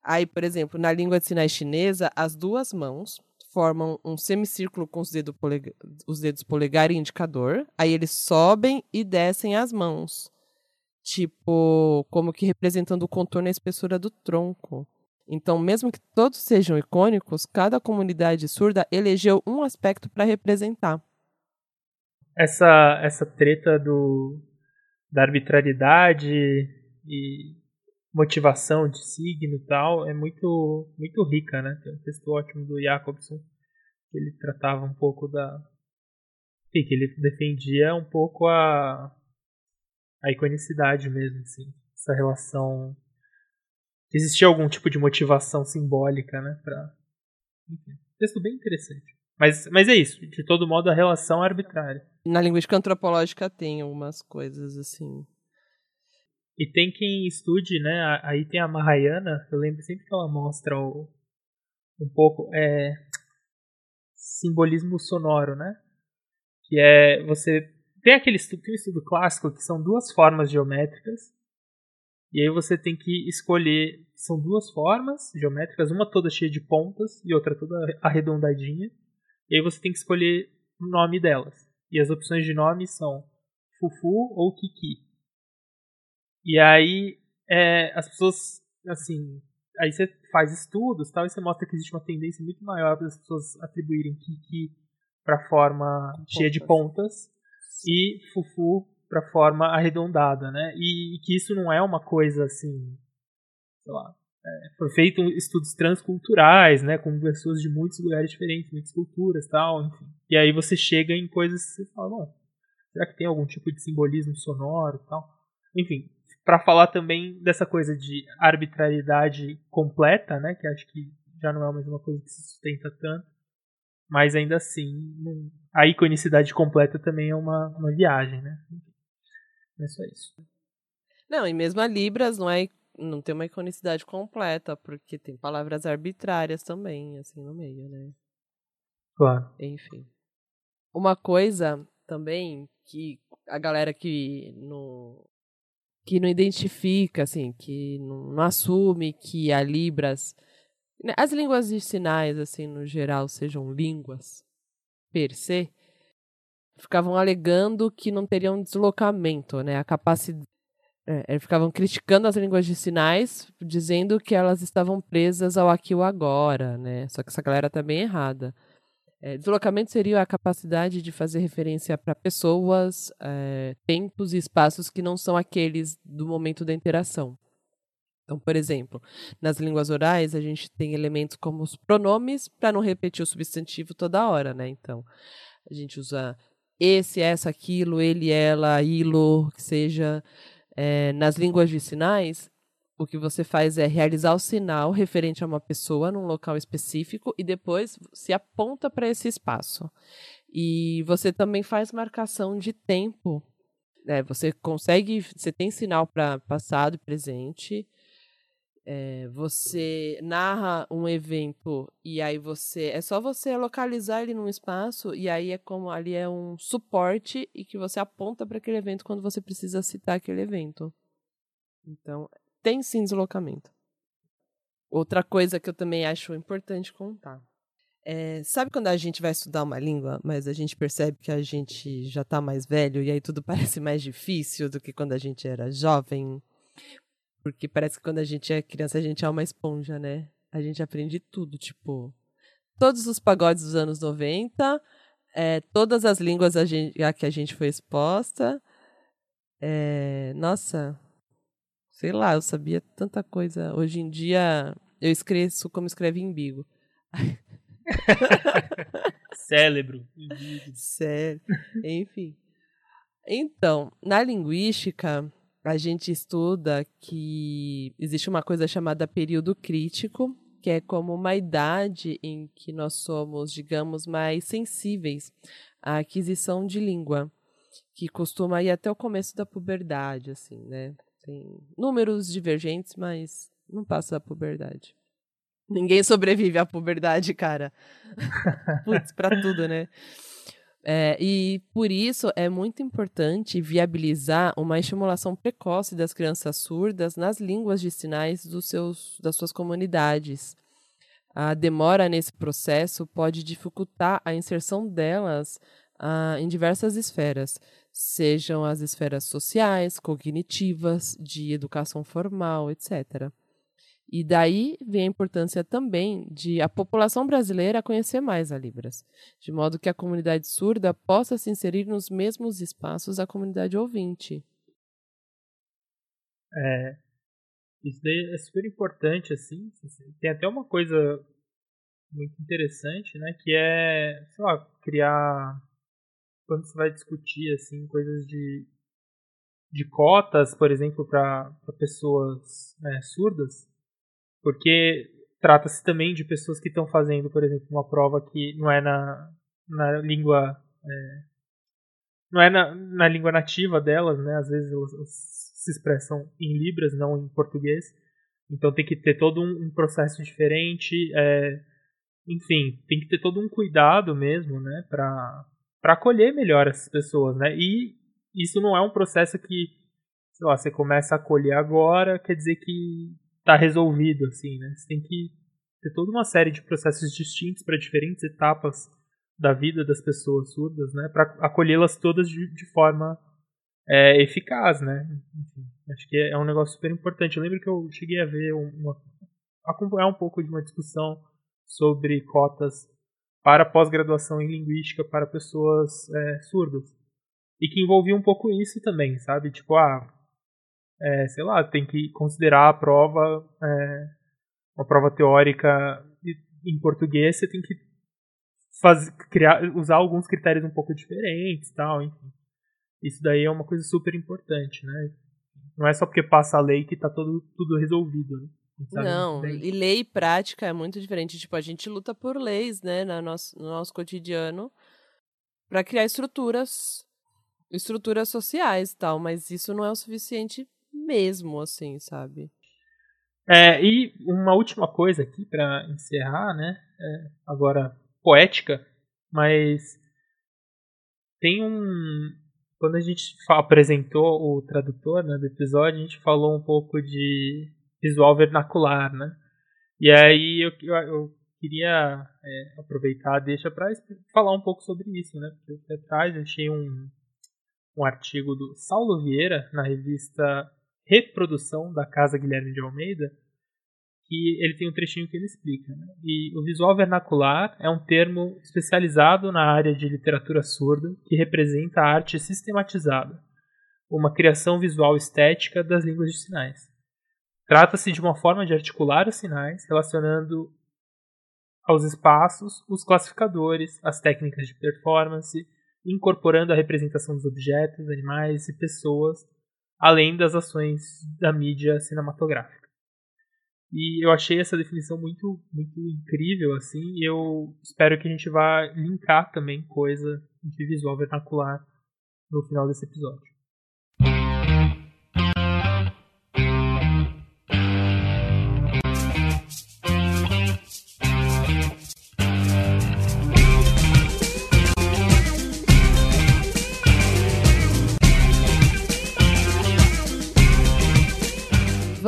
[SPEAKER 2] Aí, por exemplo, na língua de sinais chinesa, as duas mãos formam um semicírculo com os, dedo polega os dedos polegar e indicador, aí eles sobem e descem as mãos tipo, como que representando o contorno e a espessura do tronco. Então, mesmo que todos sejam icônicos, cada comunidade surda elegeu um aspecto para representar.
[SPEAKER 1] Essa essa treta do da arbitrariedade e motivação de signo e tal é muito muito rica, né? Tem um texto ótimo do Jacobson que ele tratava um pouco da que ele defendia um pouco a a iconicidade mesmo, assim. Essa relação. Existia algum tipo de motivação simbólica, né? Enfim, texto bem interessante. Mas, mas é isso, de todo modo a relação é arbitrária.
[SPEAKER 2] Na linguística antropológica tem algumas coisas assim.
[SPEAKER 1] E tem quem estude, né? Aí tem a Mahayana, eu lembro sempre que ela mostra o, um pouco é, simbolismo sonoro, né? Que é você tem aquele estudo, tem um estudo clássico que são duas formas geométricas. E aí você tem que escolher. São duas formas geométricas, uma toda cheia de pontas e outra toda arredondadinha. E aí você tem que escolher o nome delas. E as opções de nome são Fufu ou Kiki. E aí é, as pessoas, assim, aí você faz estudos tal, e você mostra que existe uma tendência muito maior para as pessoas atribuírem Kiki para forma cheia de pontas e fufu para forma arredondada, né? E, e, que isso não é uma coisa assim, sei lá, é, foi feito estudos transculturais, né, com pessoas de muitos lugares diferentes, muitas culturas, tal, enfim. E aí você chega em coisas que você fala, bom, será que tem algum tipo de simbolismo sonoro, tal? Enfim, para falar também dessa coisa de arbitrariedade completa, né, que acho que já não é mais uma coisa que se sustenta tanto mas ainda assim, a iconicidade completa também é uma, uma viagem, né? É só isso.
[SPEAKER 2] Não, e mesmo a Libras não é não tem uma iconicidade completa, porque tem palavras arbitrárias também, assim, no meio, né?
[SPEAKER 1] Claro.
[SPEAKER 2] Enfim. Uma coisa também que a galera que não, que não identifica, assim, que não, não assume que a Libras né, as línguas de sinais, assim, no geral, sejam línguas per se, ficavam alegando que não teriam deslocamento, né? A capacidade. É, ficavam criticando as línguas de sinais, dizendo que elas estavam presas ao aqui e o agora, né? Só que essa galera está bem errada. É, deslocamento seria a capacidade de fazer referência para pessoas, é, tempos e espaços que não são aqueles do momento da interação. Então, por exemplo, nas línguas orais, a gente tem elementos como os pronomes para não repetir o substantivo toda hora, né? Então, a gente usa esse, essa, aquilo, ele, ela, ilo, que seja. É, nas línguas de sinais, o que você faz é realizar o sinal referente a uma pessoa num local específico e depois se aponta para esse espaço. E você também faz marcação de tempo. Né? Você consegue, você tem sinal para passado e presente é, você narra um evento e aí você é só você localizar ele num espaço e aí é como ali é um suporte e que você aponta para aquele evento quando você precisa citar aquele evento. Então, tem sim deslocamento. Outra coisa que eu também acho importante contar. É, sabe quando a gente vai estudar uma língua, mas a gente percebe que a gente já está mais velho e aí tudo parece mais difícil do que quando a gente era jovem? Porque parece que quando a gente é criança, a gente é uma esponja, né? A gente aprende tudo, tipo, todos os pagodes dos anos 90, é, todas as línguas a, gente, a que a gente foi exposta. É, nossa, sei lá, eu sabia tanta coisa. Hoje em dia, eu escrevo como escreve em bigo.
[SPEAKER 1] Cérebro.
[SPEAKER 2] Sério. Enfim. Então, na linguística, a gente estuda que existe uma coisa chamada período crítico, que é como uma idade em que nós somos, digamos, mais sensíveis à aquisição de língua, que costuma ir até o começo da puberdade, assim, né? Tem números divergentes, mas não passa da puberdade. Ninguém sobrevive à puberdade, cara. Putz, pra tudo, né? É, e por isso é muito importante viabilizar uma estimulação precoce das crianças surdas nas línguas de sinais dos seus, das suas comunidades. A demora nesse processo pode dificultar a inserção delas ah, em diversas esferas, sejam as esferas sociais, cognitivas, de educação formal, etc. E daí vem a importância também de a população brasileira conhecer mais a Libras, de modo que a comunidade surda possa se inserir nos mesmos espaços da comunidade ouvinte.
[SPEAKER 1] É, isso daí é super importante, assim. Tem até uma coisa muito interessante, né? Que é, sei lá, criar. Quando você vai discutir, assim, coisas de, de cotas, por exemplo, para pessoas é, surdas, porque trata-se também de pessoas que estão fazendo, por exemplo, uma prova que não é na, na língua. É, não é na, na língua nativa delas, né? Às vezes elas, elas se expressam em Libras, não em português. Então tem que ter todo um, um processo diferente. É, enfim, tem que ter todo um cuidado mesmo, né? Para acolher melhor essas pessoas, né? E isso não é um processo que, sei lá, você começa a acolher agora, quer dizer que tá resolvido, assim, né? Você tem que ter toda uma série de processos distintos para diferentes etapas da vida das pessoas surdas, né? Para acolhê-las todas de, de forma é, eficaz, né? Enfim, acho que é um negócio super importante. Eu lembro que eu cheguei a ver uma, acompanhar um pouco de uma discussão sobre cotas para pós-graduação em linguística para pessoas é, surdas e que envolvia um pouco isso também, sabe? Tipo, ah, é, sei lá, tem que considerar a prova, é, uma prova teórica em português, você tem que fazer, criar, usar alguns critérios um pouco diferentes, tal, enfim. Isso daí é uma coisa super importante, né? Não é só porque passa a lei que tá todo, tudo resolvido, né?
[SPEAKER 2] Não, e lei e prática é muito diferente. Tipo, a gente luta por leis, né, no nosso, no nosso cotidiano, para criar estruturas, estruturas sociais e tal, mas isso não é o suficiente mesmo, assim, sabe?
[SPEAKER 1] É, e uma última coisa aqui para encerrar, né? É, agora poética, mas tem um. Quando a gente apresentou o tradutor né, do episódio, a gente falou um pouco de visual vernacular, né? E aí eu, eu, eu queria é, aproveitar deixa para falar um pouco sobre isso, né? Porque atrás eu achei um, um artigo do Saulo Vieira na revista reprodução da Casa Guilherme de Almeida, que ele tem um trechinho que ele explica. Né? E o visual vernacular é um termo especializado na área de literatura surda que representa a arte sistematizada, uma criação visual estética das línguas de sinais. Trata-se de uma forma de articular os sinais relacionando aos espaços, os classificadores, as técnicas de performance, incorporando a representação dos objetos, animais e pessoas além das ações da mídia cinematográfica. E eu achei essa definição muito, muito incrível, assim, e eu espero que a gente vá linkar também coisa de visual vernacular no final desse episódio.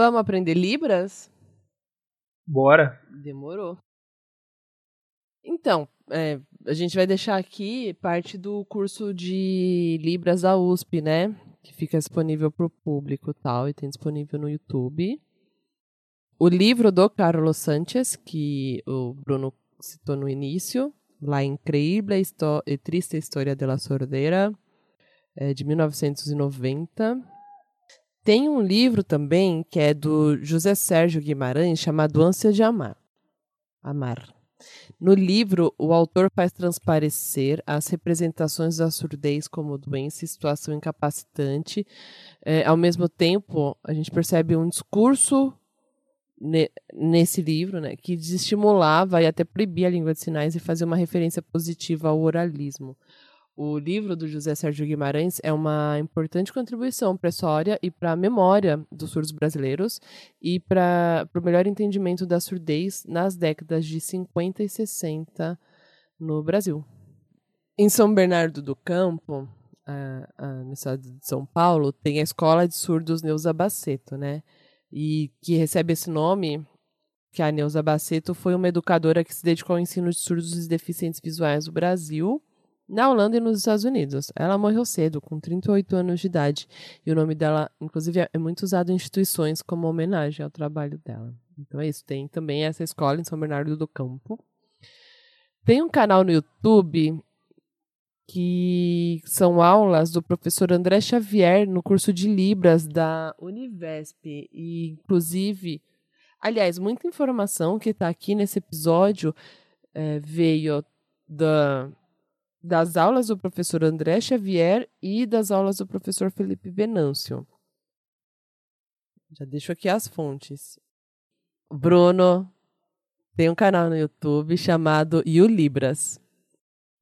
[SPEAKER 2] Vamos aprender Libras?
[SPEAKER 1] Bora.
[SPEAKER 2] Demorou. Então, é, a gente vai deixar aqui parte do curso de Libras da USP, né? Que fica disponível para o público tal, e tem disponível no YouTube. O livro do Carlos Sanchez, que o Bruno citou no início, La Increíble e Triste História de la Sordera, é, de 1990. Tem um livro também que é do José Sérgio Guimarães, chamado Ânsia de Amar. Amar. No livro, o autor faz transparecer as representações da surdez como doença e situação incapacitante. É, ao mesmo tempo, a gente percebe um discurso ne nesse livro né, que desestimulava e até proibia a língua de sinais e fazia uma referência positiva ao oralismo. O livro do José Sérgio Guimarães é uma importante contribuição para a história e para a memória dos surdos brasileiros e para o melhor entendimento da surdez nas décadas de 50 e 60 no Brasil. Em São Bernardo do Campo, a, a, no estado de São Paulo, tem a Escola de Surdos Neuza Baceto, né? E que recebe esse nome que a Neuza Baceto foi uma educadora que se dedicou ao ensino de surdos e deficientes visuais do Brasil na Holanda e nos Estados Unidos. Ela morreu cedo, com 38 anos de idade, e o nome dela, inclusive, é muito usado em instituições como homenagem ao trabalho dela. Então é isso. Tem também essa escola em São Bernardo do Campo. Tem um canal no YouTube que são aulas do professor André Xavier no curso de Libras da Univesp. E, inclusive, aliás, muita informação que está aqui nesse episódio é, veio da das aulas do professor André Xavier e das aulas do professor Felipe Venâncio. Já deixo aqui as fontes. Bruno tem um canal no YouTube chamado YouLibras.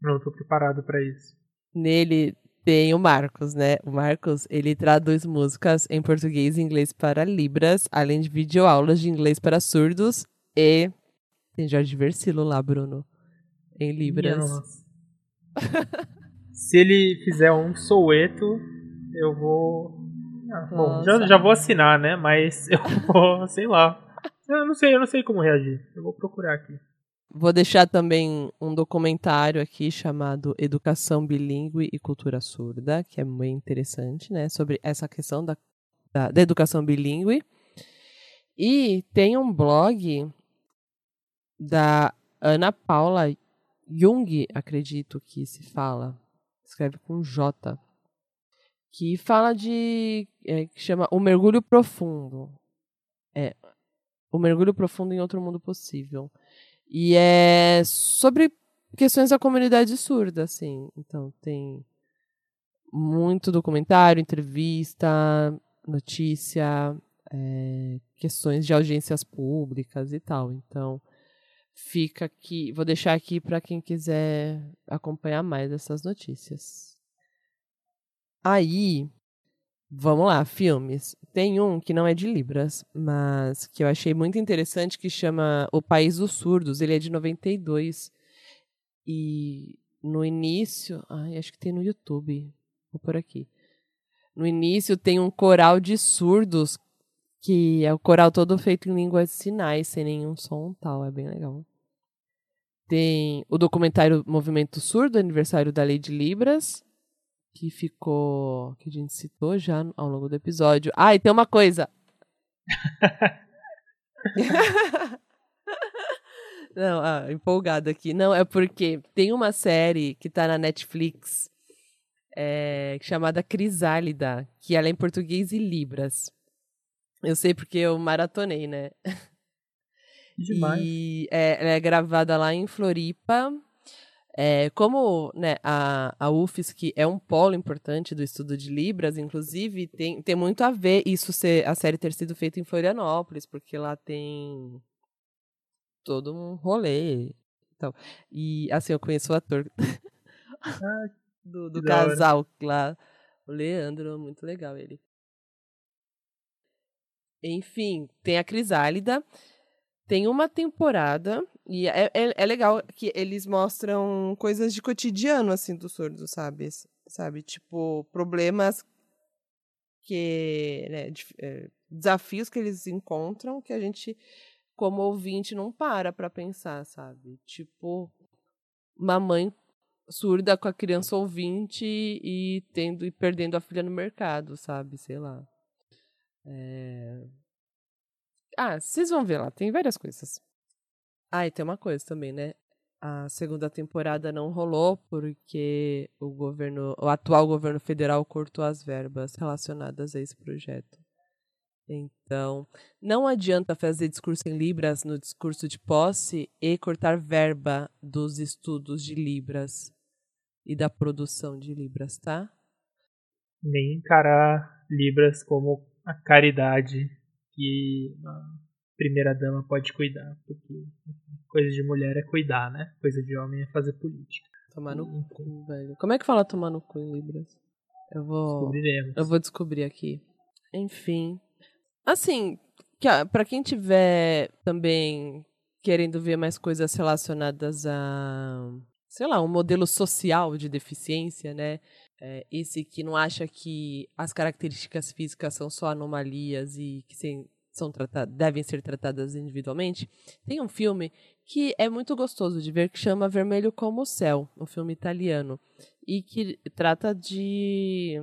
[SPEAKER 1] Não estou preparado para isso.
[SPEAKER 2] Nele tem o Marcos, né? O Marcos, ele traduz músicas em português e inglês para Libras, além de videoaulas de inglês para surdos e tem Jorge Versilo lá, Bruno, em Libras. Nossa.
[SPEAKER 1] Se ele fizer um soueto, eu vou. Ah, bom, já, já vou assinar, né? Mas eu vou, sei lá. Eu não sei, eu não sei como reagir. Eu vou procurar aqui.
[SPEAKER 2] Vou deixar também um documentário aqui chamado Educação Bilingue e Cultura Surda, que é muito interessante, né? Sobre essa questão da, da, da educação bilíngue. E tem um blog da Ana Paula Jung, acredito que se fala, escreve com J, que fala de. É, que chama O Mergulho Profundo. É. O Mergulho Profundo em Outro Mundo Possível. E é sobre questões da comunidade surda, assim. Então, tem muito documentário, entrevista, notícia, é, questões de audiências públicas e tal. Então, fica aqui, vou deixar aqui para quem quiser acompanhar mais essas notícias. Aí, vamos lá, filmes. Tem um que não é de Libras, mas que eu achei muito interessante que chama O País dos Surdos. Ele é de 92. E no início, ai, acho que tem no YouTube. Vou por aqui. No início tem um coral de surdos que é o coral todo feito em língua de sinais, sem nenhum som tal, é bem legal. Tem o documentário Movimento Surdo, aniversário da Lei de Libras, que ficou. que a gente citou já ao longo do episódio. Ah, e tem uma coisa. Não, ah, empolgado aqui. Não, é porque tem uma série que tá na Netflix é, chamada Crisálida, que ela é em português e Libras. Eu sei porque eu maratonei, né?
[SPEAKER 1] Demais.
[SPEAKER 2] E é, ela é gravada lá em Floripa. É, como né, a, a UFSC é um polo importante do estudo de Libras, inclusive, tem, tem muito a ver isso ser a série ter sido feita em Florianópolis, porque lá tem todo um rolê. Então, e assim, eu conheço o ator ah, do, do casal lá, o Leandro, muito legal ele. Enfim, tem a Crisálida, tem uma temporada, e é, é, é, legal que eles mostram coisas de cotidiano, assim, do surdo, sabe? Sabe? Tipo, problemas que. Né, de, é, desafios que eles encontram que a gente, como ouvinte, não para para pensar, sabe? Tipo, uma mãe surda com a criança ouvinte e tendo e perdendo a filha no mercado, sabe? Sei lá. É... Ah, vocês vão ver lá, tem várias coisas. Ah, e tem uma coisa também, né? A segunda temporada não rolou porque o governo, o atual governo federal cortou as verbas relacionadas a esse projeto. Então, não adianta fazer discurso em Libras no discurso de posse e cortar verba dos estudos de Libras e da produção de Libras, tá?
[SPEAKER 1] Nem encarar Libras como a caridade que a primeira dama pode cuidar, porque coisa de mulher é cuidar, né? Coisa de homem é fazer política.
[SPEAKER 2] Tomar no e, cu, velho. Como é que fala tomar no cu em Libras? Eu vou. Eu vou descobrir aqui. Enfim. Assim, para quem tiver também querendo ver mais coisas relacionadas a, sei lá, um modelo social de deficiência, né? É, esse que não acha que as características físicas são só anomalias e que são tratadas, devem ser tratadas individualmente, tem um filme que é muito gostoso de ver que chama Vermelho como o Céu, um filme italiano, e que trata de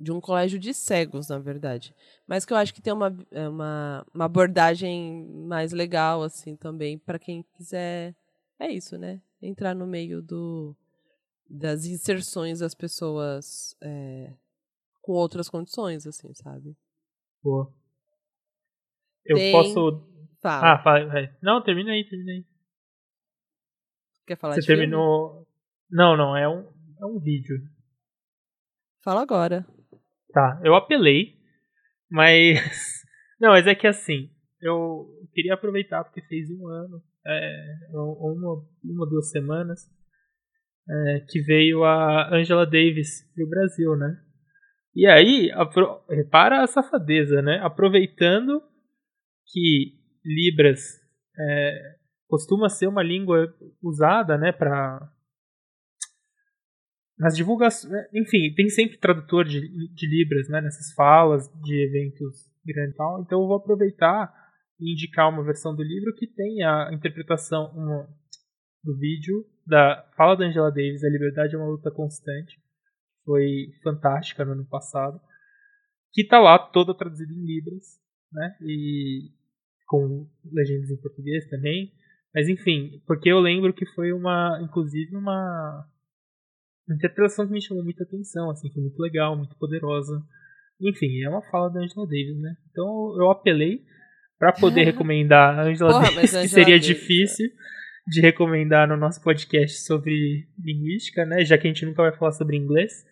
[SPEAKER 2] de um colégio de cegos, na verdade. Mas que eu acho que tem uma, é, uma, uma abordagem mais legal, assim, também, para quem quiser. É isso, né? Entrar no meio do, das inserções das pessoas é, com outras condições, assim, sabe?
[SPEAKER 1] Boa. Eu tem... posso.
[SPEAKER 2] Fala.
[SPEAKER 1] Ah, fala. Não, termina aí, termina aí.
[SPEAKER 2] Quer falar
[SPEAKER 1] Você terminou. Filme? Não, não, é um, é um vídeo.
[SPEAKER 2] Fala agora.
[SPEAKER 1] Tá, eu apelei, mas. Não, mas é que assim, eu queria aproveitar porque fez um ano, é, uma, uma, duas semanas, é, que veio a Angela Davis pro Brasil, né? E aí, apro... repara a safadeza, né? Aproveitando que Libras é, costuma ser uma língua usada, né, para nas divulgações, né, enfim, tem sempre tradutor de, de Libras, né, nessas falas de eventos grandes tal, então eu vou aproveitar e indicar uma versão do livro que tem a interpretação uma, do vídeo da fala da Angela Davis, A Liberdade é uma Luta Constante, foi fantástica no ano passado, que está lá toda traduzida em Libras, né, e com legendas em português também, mas enfim, porque eu lembro que foi uma, inclusive uma uma interpretação que me chamou muita atenção, assim, foi muito legal, muito poderosa. Enfim, é uma fala da Angela Davis, né? Então eu apelei para poder recomendar a Angela Porra, Davis, Angela que seria Davis, difícil é. De recomendar no nosso podcast sobre linguística, né? Já que a gente nunca vai falar sobre inglês.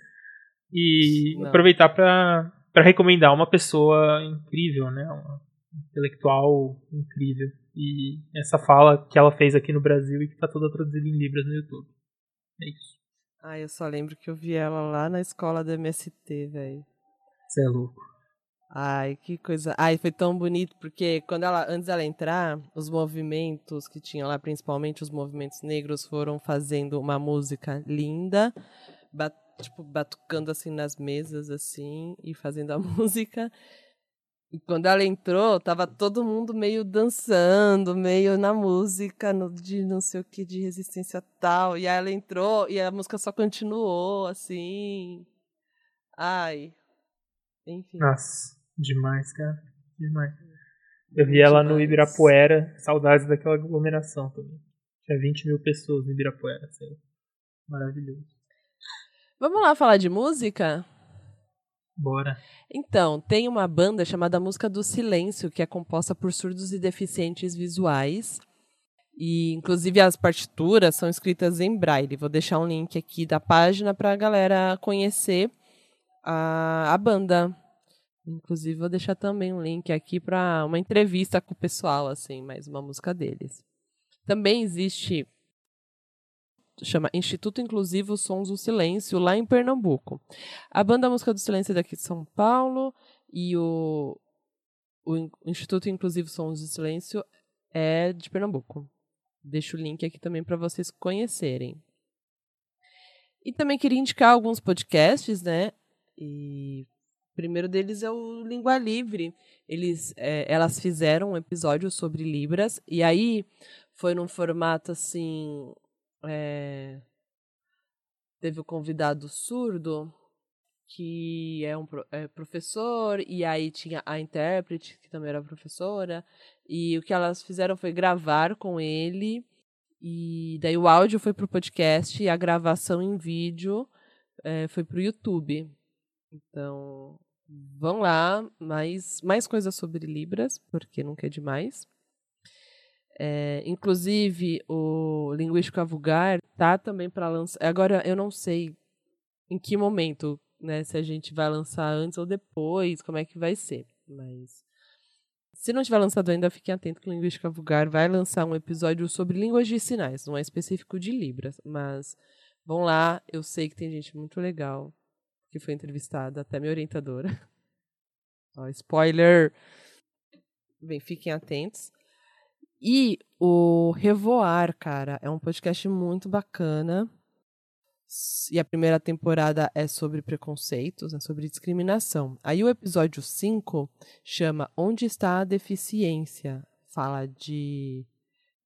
[SPEAKER 1] E Não. aproveitar para recomendar uma pessoa incrível, né? Uma intelectual incrível. E essa fala que ela fez aqui no Brasil e que está toda traduzida em Libras no YouTube. É isso.
[SPEAKER 2] Ai, eu só lembro que eu vi ela lá na escola do MST, velho.
[SPEAKER 1] Você é louco.
[SPEAKER 2] Ai, que coisa. Ai, foi tão bonito, porque quando ela, antes dela entrar, os movimentos que tinha lá, principalmente os movimentos negros, foram fazendo uma música linda, bat, tipo, batucando assim nas mesas, assim, e fazendo a música. E quando ela entrou, tava todo mundo meio dançando, meio na música, no, de não sei o que, de resistência tal. E aí ela entrou e a música só continuou, assim. Ai. Enfim.
[SPEAKER 1] Nossa, demais, cara. Demais. Eu vi ela no Ibirapuera, saudades daquela aglomeração também. Tinha 20 mil pessoas no Ibirapuera, sei Maravilhoso.
[SPEAKER 2] Vamos lá falar de música?
[SPEAKER 1] Bora.
[SPEAKER 2] Então, tem uma banda chamada Música do Silêncio, que é composta por surdos e deficientes visuais. E, inclusive, as partituras são escritas em braille. Vou deixar um link aqui da página para a galera conhecer a, a banda. Inclusive, vou deixar também um link aqui para uma entrevista com o pessoal, assim, mais uma música deles. Também existe chama Instituto Inclusivo Sons do Silêncio, lá em Pernambuco. A banda Música do Silêncio é daqui de São Paulo e o, o Instituto Inclusivo Sons do Silêncio é de Pernambuco. Deixo o link aqui também para vocês conhecerem. E também queria indicar alguns podcasts, né? E primeiro deles é o Língua Livre. Eles, é, elas fizeram um episódio sobre Libras, e aí foi num formato assim. É, teve o convidado surdo, que é um é professor, e aí tinha a intérprete, que também era professora, e o que elas fizeram foi gravar com ele, e daí o áudio foi pro podcast e a gravação em vídeo é, foi pro YouTube. Então, vão lá, mais, mais coisas sobre Libras, porque nunca é demais. É, inclusive, o Linguística Vulgar tá também para lançar. Agora, eu não sei em que momento, né? Se a gente vai lançar antes ou depois, como é que vai ser. Mas se não tiver lançado ainda, fiquem atentos que o Linguística Vulgar vai lançar um episódio sobre línguas de sinais. Não é específico de Libras, mas vão lá. Eu sei que tem gente muito legal que foi entrevistada, até minha orientadora. Ó, spoiler! Bem, fiquem atentos. E o Revoar, cara, é um podcast muito bacana. E a primeira temporada é sobre preconceitos, né, sobre discriminação. Aí o episódio 5 chama Onde está a deficiência? Fala de,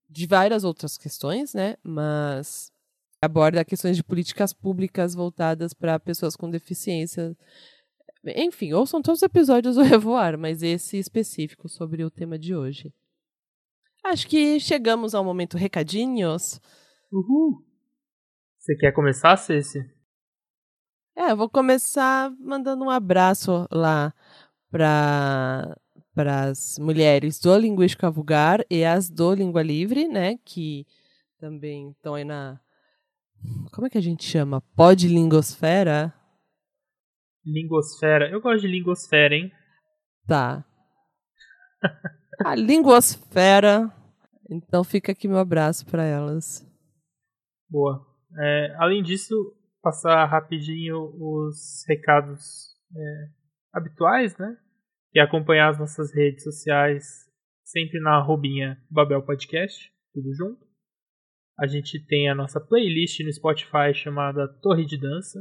[SPEAKER 2] de várias outras questões, né? Mas aborda questões de políticas públicas voltadas para pessoas com deficiência. Enfim, ouçam todos os episódios do Revoar, mas esse específico sobre o tema de hoje. Acho que chegamos ao momento recadinhos.
[SPEAKER 1] Uhul. Você quer começar, Ceci?
[SPEAKER 2] É, eu vou começar mandando um abraço lá para as mulheres do Linguística Vulgar e as do Língua Livre, né, que também estão aí na como é que a gente chama? Podlingosfera?
[SPEAKER 1] Lingosfera. Eu gosto de lingosfera, hein?
[SPEAKER 2] Tá. a lingosfera. Então fica aqui meu abraço para elas.
[SPEAKER 1] Boa. É, além disso, passar rapidinho os recados é, habituais, né? E acompanhar as nossas redes sociais sempre na arrobinha Babel Podcast, tudo junto. A gente tem a nossa playlist no Spotify chamada Torre de Dança,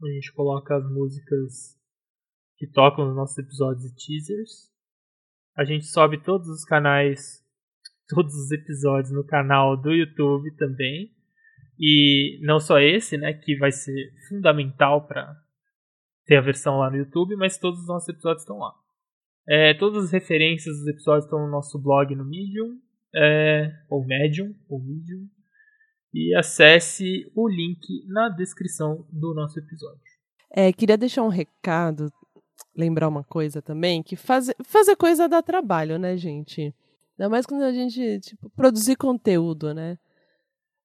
[SPEAKER 1] onde a gente coloca as músicas que tocam nos nossos episódios e teasers. A gente sobe todos os canais, todos os episódios no canal do YouTube também. E não só esse, né, que vai ser fundamental para ter a versão lá no YouTube, mas todos os nossos episódios estão lá. É, todas as referências dos episódios estão no nosso blog no Medium, é, ou Medium, ou Medium, e acesse o link na descrição do nosso episódio.
[SPEAKER 2] É, queria deixar um recado, lembrar uma coisa também, que fazer, fazer coisa dá trabalho, né, gente? Ainda mais quando a gente, tipo, produzir conteúdo, né?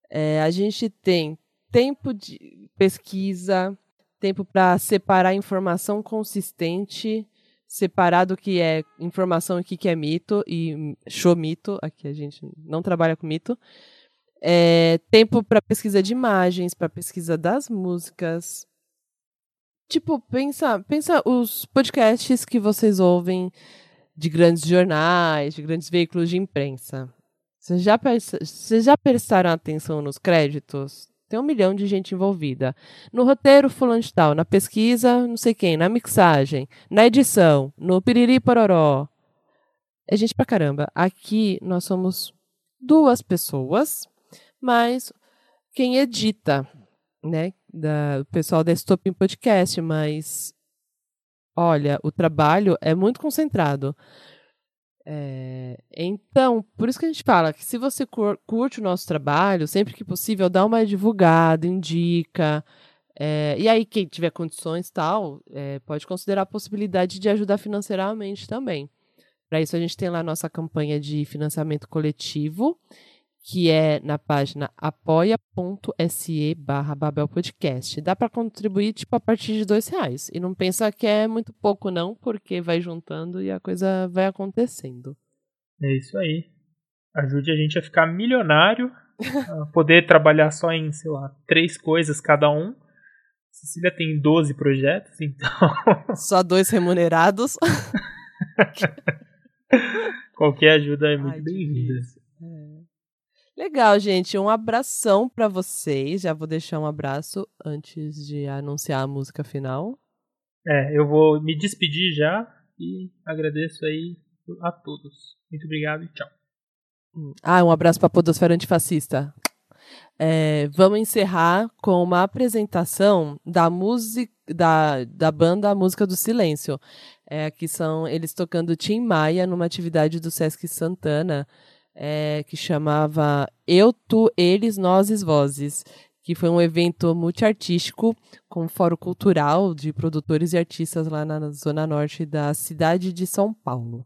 [SPEAKER 2] É, a gente tem tempo de pesquisa, tempo para separar informação consistente, separar do que é informação e o que é mito, e show mito, aqui a gente não trabalha com mito, é, tempo para pesquisa de imagens, para pesquisa das músicas. Tipo, pensa, pensa os podcasts que vocês ouvem de grandes jornais, de grandes veículos de imprensa. Vocês já, já prestaram atenção nos créditos? Tem um milhão de gente envolvida. No roteiro, fulano de tal. Na pesquisa, não sei quem. Na mixagem. Na edição. No piriri pororó. É gente pra caramba. Aqui nós somos duas pessoas mas quem edita, né? Da, o pessoal da Stopin Podcast, mas olha, o trabalho é muito concentrado. É, então, por isso que a gente fala que se você curte o nosso trabalho, sempre que possível, dá uma divulgada, indica. É, e aí, quem tiver condições tal, é, pode considerar a possibilidade de ajudar financeiramente também. Para isso, a gente tem lá a nossa campanha de financiamento coletivo que é na página apoia.se barra Babel Podcast. Dá para contribuir tipo a partir de dois reais. E não pensa que é muito pouco não, porque vai juntando e a coisa vai acontecendo.
[SPEAKER 1] É isso aí. Ajude a gente a ficar milionário, a poder trabalhar só em, sei lá, três coisas cada um. Cecília tem 12 projetos, então.
[SPEAKER 2] Só dois remunerados.
[SPEAKER 1] Qualquer ajuda é muito bem-vinda.
[SPEAKER 2] Legal, gente. Um abração para vocês. Já vou deixar um abraço antes de anunciar a música final.
[SPEAKER 1] É, eu vou me despedir já e agradeço aí a todos. Muito obrigado e tchau.
[SPEAKER 2] Ah, um abraço para a Podosfera Antifascista. É, vamos encerrar com uma apresentação da música da, da banda Música do Silêncio. É, que são eles tocando Tim Maia numa atividade do Sesc Santana é, que chamava Eu, Tu, Eles, Nós, Vozes, que foi um evento multiartístico com um fórum cultural de produtores e artistas lá na zona norte da cidade de São Paulo.